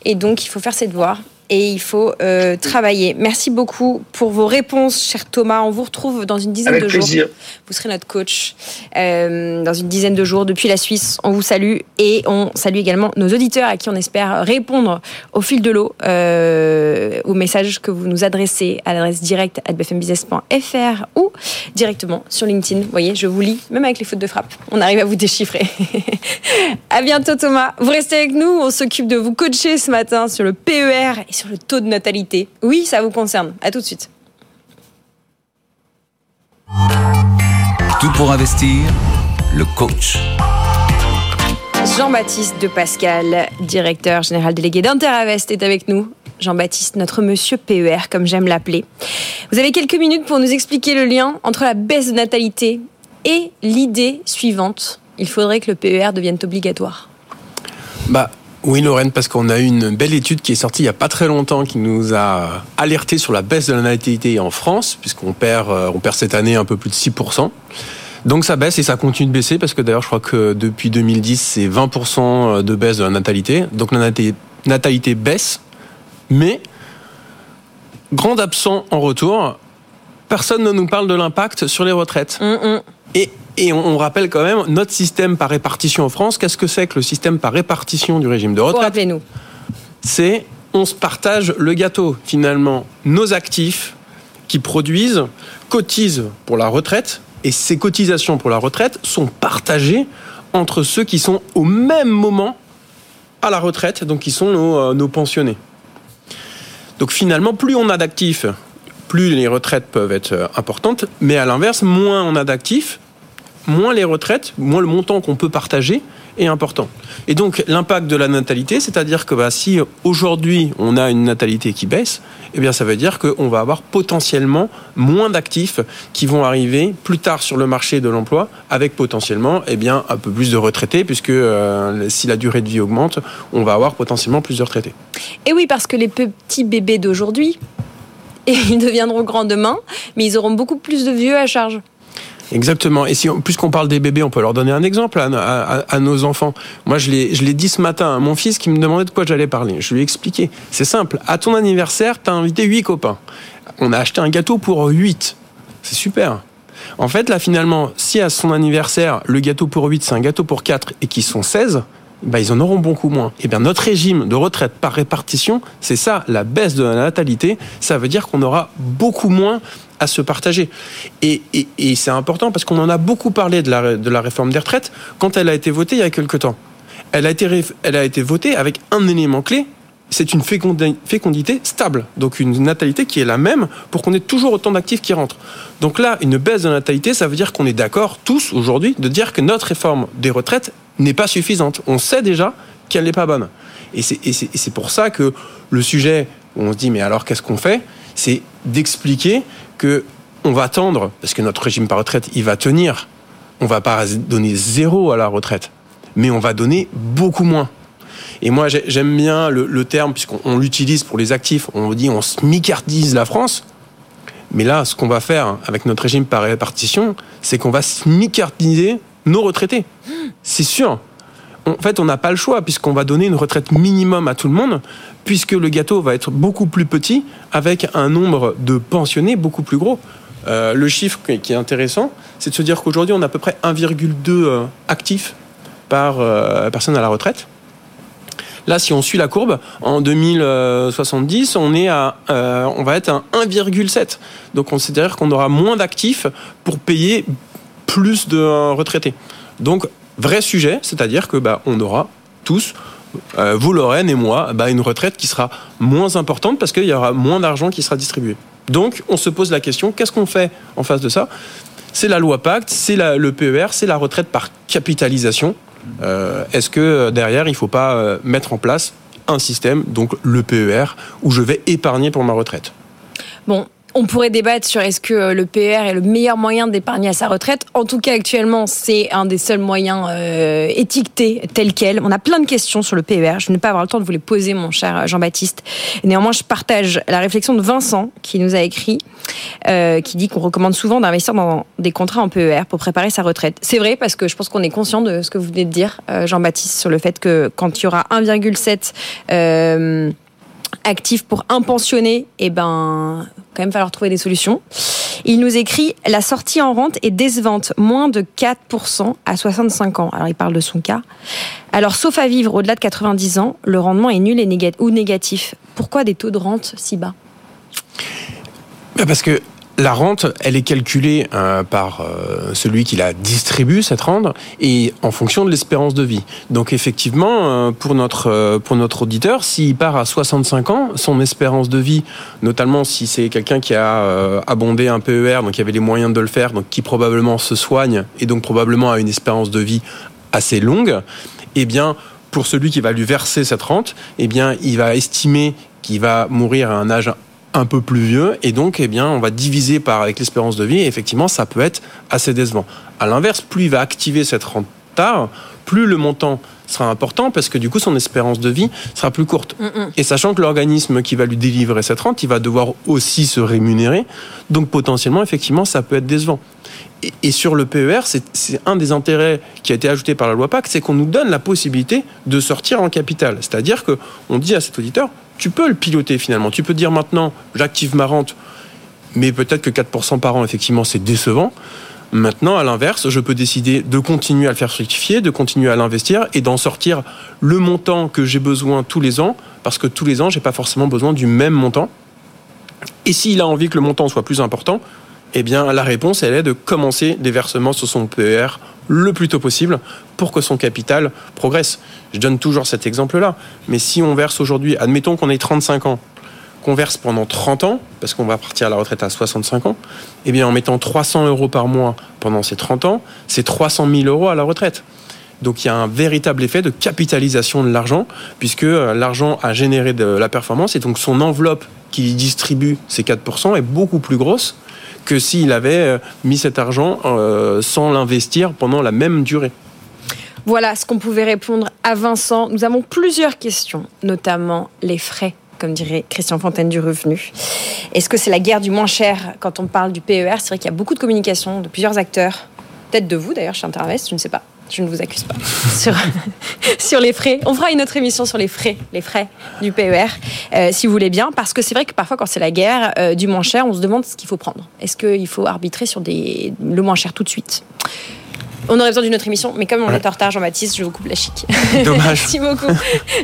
Et donc, il faut faire ses devoirs. Et il faut euh, travailler. Merci beaucoup pour vos réponses, cher Thomas. On vous retrouve dans une dizaine Avec de plaisir. jours. Vous serez notre coach euh, dans une dizaine de jours depuis la Suisse. On vous salue et on salue également nos auditeurs à qui on espère répondre au fil de l'eau euh, aux messages que vous nous adressez à l'adresse directe à bfmbusiness.fr ou directement sur LinkedIn. Vous voyez, je vous lis, même avec les fautes de frappe. On arrive à vous déchiffrer. à bientôt Thomas. Vous restez avec nous. On s'occupe de vous coacher ce matin sur le PER et sur le taux de natalité. Oui, ça vous concerne. À tout de suite. Tout pour investir, le coach. Jean-Baptiste de Pascal, directeur général délégué d'Interavest, est avec nous. Jean-Baptiste, notre monsieur PER, comme j'aime l'appeler. Vous avez quelques minutes pour nous expliquer le lien entre la baisse de natalité et l'idée suivante. Il faudrait que le PER devienne obligatoire. Bah oui Lorraine, parce qu'on a eu une belle étude qui est sortie il n'y a pas très longtemps qui nous a alerté sur la baisse de la natalité en France, puisqu'on perd, euh, on perd cette année un peu plus de 6%. Donc ça baisse et ça continue de baisser parce que d'ailleurs je crois que depuis 2010 c'est 20% de baisse de la natalité. Donc la natalité, baisse, mais grand absent en retour, personne ne nous parle de l'impact sur les retraites. Hum. Et, et on, on rappelle quand même notre système par répartition en France. Qu'est-ce que c'est que le système par répartition du régime de retraite rappelez-nous. C'est on se partage le gâteau. Finalement, nos actifs qui produisent cotisent pour la retraite et ces cotisations pour la retraite sont partagées entre ceux qui sont au même moment à la retraite, donc qui sont nos, euh, nos pensionnés. Donc finalement, plus on a d'actifs, plus les retraites peuvent être euh, importantes, mais à l'inverse, moins on a d'actifs, moins les retraites, moins le montant qu'on peut partager est important. Et donc l'impact de la natalité, c'est-à-dire que bah, si aujourd'hui on a une natalité qui baisse, eh bien ça veut dire qu'on va avoir potentiellement moins d'actifs qui vont arriver plus tard sur le marché de l'emploi, avec potentiellement eh bien un peu plus de retraités, puisque euh, si la durée de vie augmente, on va avoir potentiellement plus de retraités. Et oui, parce que les petits bébés d'aujourd'hui, ils deviendront grands demain, mais ils auront beaucoup plus de vieux à charge. Exactement. Et si, puisqu'on parle des bébés, on peut leur donner un exemple à, nos enfants. Moi, je l'ai, je l'ai dit ce matin à mon fils qui me demandait de quoi j'allais parler. Je lui ai expliqué. C'est simple. À ton anniversaire, t'as invité huit copains. On a acheté un gâteau pour 8. C'est super. En fait, là, finalement, si à son anniversaire, le gâteau pour 8, c'est un gâteau pour 4 et qu'ils sont 16, bah, ils en auront beaucoup moins. Et bien, notre régime de retraite par répartition, c'est ça, la baisse de la natalité. Ça veut dire qu'on aura beaucoup moins à se partager. Et, c'est important parce qu'on en a beaucoup parlé de la, de la réforme des retraites quand elle a été votée il y a quelque temps. Elle a été, elle a été votée avec un élément clé, c'est une fécondi- fécondité stable, donc une natalité qui est la même pour qu'on ait toujours autant d'actifs qui rentrent. Donc là, une baisse de natalité, ça veut dire qu'on est d'accord tous aujourd'hui de dire que notre réforme des retraites n'est pas suffisante. On sait déjà qu'elle n'est pas bonne. Et c'est pour ça que le sujet, où on se dit mais alors qu'est-ce qu'on fait? C'est d'expliquer on va attendre, parce que notre régime par retraite, il va tenir. On va pas donner zéro à la retraite, mais on va donner beaucoup moins. Et moi, j'ai- j'aime bien le, le terme, puisqu'on on l'utilise pour les actifs, on dit on smicardise la France. Mais là, ce qu'on va faire avec notre régime par répartition, c'est qu'on va smicardiser nos retraités. C'est sûr. En fait, on n'a pas le choix, puisqu'on va donner une retraite minimum à tout le monde, puisque le gâteau va être beaucoup plus petit, avec un nombre de pensionnés beaucoup plus gros. Euh, le chiffre qui est intéressant, c'est de se dire qu'aujourd'hui, on a à peu près 1,2 euh, actifs par euh, personne à la retraite. Là, si on suit la courbe, en 2070, on, est à, on va être à 1,7. Donc, on c'est-à-dire qu'on aura moins d'actifs pour payer plus de retraités. Donc, vrai sujet, c'est-à-dire que bah, on aura tous, euh, vous Lorraine et moi, bah, une retraite qui sera moins importante parce qu'il y aura moins d'argent qui sera distribué. Donc, on se pose la question qu'est-ce qu'on fait en face de ça? C'est la loi Pacte, c'est le PER, c'est la retraite par capitalisation. Euh, Est-ce que euh, derrière, il ne faut pas mettre en place un système, donc le PER, où je vais épargner pour ma retraite? Bon, on pourrait débattre sur est-ce que euh, le PER est le meilleur moyen d'épargner à sa retraite. En tout cas, actuellement, c'est un des seuls moyens euh, étiquetés tel quel. On a plein de questions sur le PER. Je ne vais pas avoir le temps de vous les poser, mon cher Jean-Baptiste. Néanmoins, je partage la réflexion de Vincent qui nous a écrit, euh, qui dit qu'on recommande souvent d'investir dans des contrats en PER pour préparer sa retraite. C'est vrai parce que je pense qu'on est conscient de ce que vous venez de dire, euh, Jean-Baptiste, sur le fait que quand il y aura 1,7 euh, actifs pour un pensionné, eh ben, quand même falloir trouver des solutions. Il nous écrit la sortie en rente est décevante, moins de 4% à 65 ans. Alors il parle de son cas. Alors sauf à vivre au-delà de 90 ans, le rendement est nul et ou négatif. Pourquoi des taux de rente si bas? Parce que la rente, elle est calculée euh, par euh, celui qui la distribue, cette rente, et en fonction de l'espérance de vie. Donc effectivement, euh, pour, notre, pour notre auditeur, s'il part à 65 ans, son espérance de vie, notamment si c'est quelqu'un qui a abondé un PER, donc qui avait les moyens de le faire, donc qui probablement se soigne, et donc probablement a une espérance de vie assez longue, eh bien, pour celui qui va lui verser cette rente, eh bien, il va estimer qu'il va mourir à un âge un peu plus vieux et donc eh bien on va diviser par avec l'espérance de vie et effectivement ça peut être assez décevant. À l'inverse, plus il va activer cette rente tard, plus le montant sera important parce que du coup son espérance de vie sera plus courte. Mm, mm. Et sachant que l'organisme qui va lui délivrer cette rente, il va devoir aussi se rémunérer, donc potentiellement effectivement ça peut être décevant. Et, sur le PER, c'est un des intérêts qui a été ajouté par la loi PAC, c'est qu'on nous donne la possibilité de sortir en capital. C'est-à-dire que on dit à cet auditeur, tu peux le piloter finalement. Tu peux dire maintenant, j'active ma rente, mais peut-être que 4% par an, effectivement, c'est décevant. Maintenant, à l'inverse, je peux décider de continuer à le faire fructifier, de continuer à l'investir et d'en sortir le montant que j'ai besoin tous les ans, parce que tous les ans, j'ai pas forcément besoin du même montant. Et s'il a envie que le montant soit plus important, eh bien, la réponse, elle est de commencer des versements sur son PER le plus tôt possible pour que son capital progresse. Je donne toujours cet exemple-là. Mais si on verse aujourd'hui, admettons qu'on ait 35 ans, qu'on verse pendant 30 ans, parce qu'on va partir à la retraite à 65 ans, eh bien en mettant 300 euros par mois pendant ces 30 ans, c'est 300 000 euros à la retraite. Donc il y a un véritable effet de capitalisation de l'argent, puisque euh, l'argent a généré de la performance, et donc son enveloppe qui distribue ces 4% est beaucoup plus grosse que s'il avait euh, mis cet argent euh, sans l'investir pendant la même durée. Voilà ce qu'on pouvait répondre à Vincent. Nous avons plusieurs questions, notamment les frais comme dirait Christian Fontaine du revenu. Est-ce que c'est la guerre du moins cher quand on parle du PER C'est vrai qu'il y a beaucoup de communication de plusieurs acteurs, peut-être de vous d'ailleurs chez Intervest, je ne sais pas je ne vous accuse pas, sur, les frais. On fera une autre émission sur les frais, les frais du PER, euh, si vous voulez bien, parce que c'est vrai que parfois, quand c'est la guerre euh, du moins cher, on se demande ce qu'il faut prendre. Est-ce qu'il faut arbitrer sur le moins cher tout de suite? On aurait besoin d'une autre émission, mais comme on est en retard, Jean-Baptiste, je vous coupe la chic. Dommage. Merci beaucoup,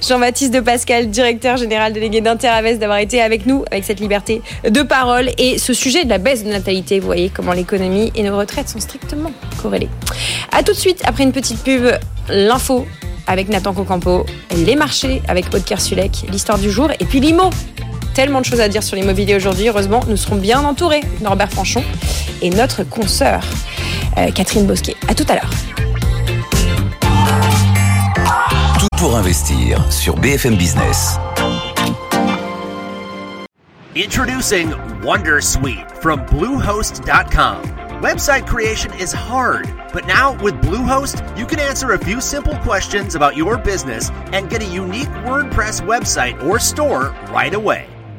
Jean-Baptiste de Pascal, directeur général délégué d'Interavest, d'avoir été avec nous avec cette liberté de parole et ce sujet de la baisse de natalité. Vous voyez comment l'économie et nos retraites sont strictement corrélées. À tout de suite, après une petite pub, l'info avec Nathan Cocampo, les marchés avec Aude Kersulek, l'histoire du jour et puis l'IMO tellement de choses à dire sur l'immobilier aujourd'hui. Heureusement, nous serons bien entourés. Norbert Franchon et notre consoeur, Euh, Catherine Bosquet. À tout à l'heure. Tout pour investir sur BFM Business. Introducing Wondersuite from Bluehost.com. Website creation is hard, but now with Bluehost, you can answer a few simple questions about your business and get a unique WordPress website or store right away.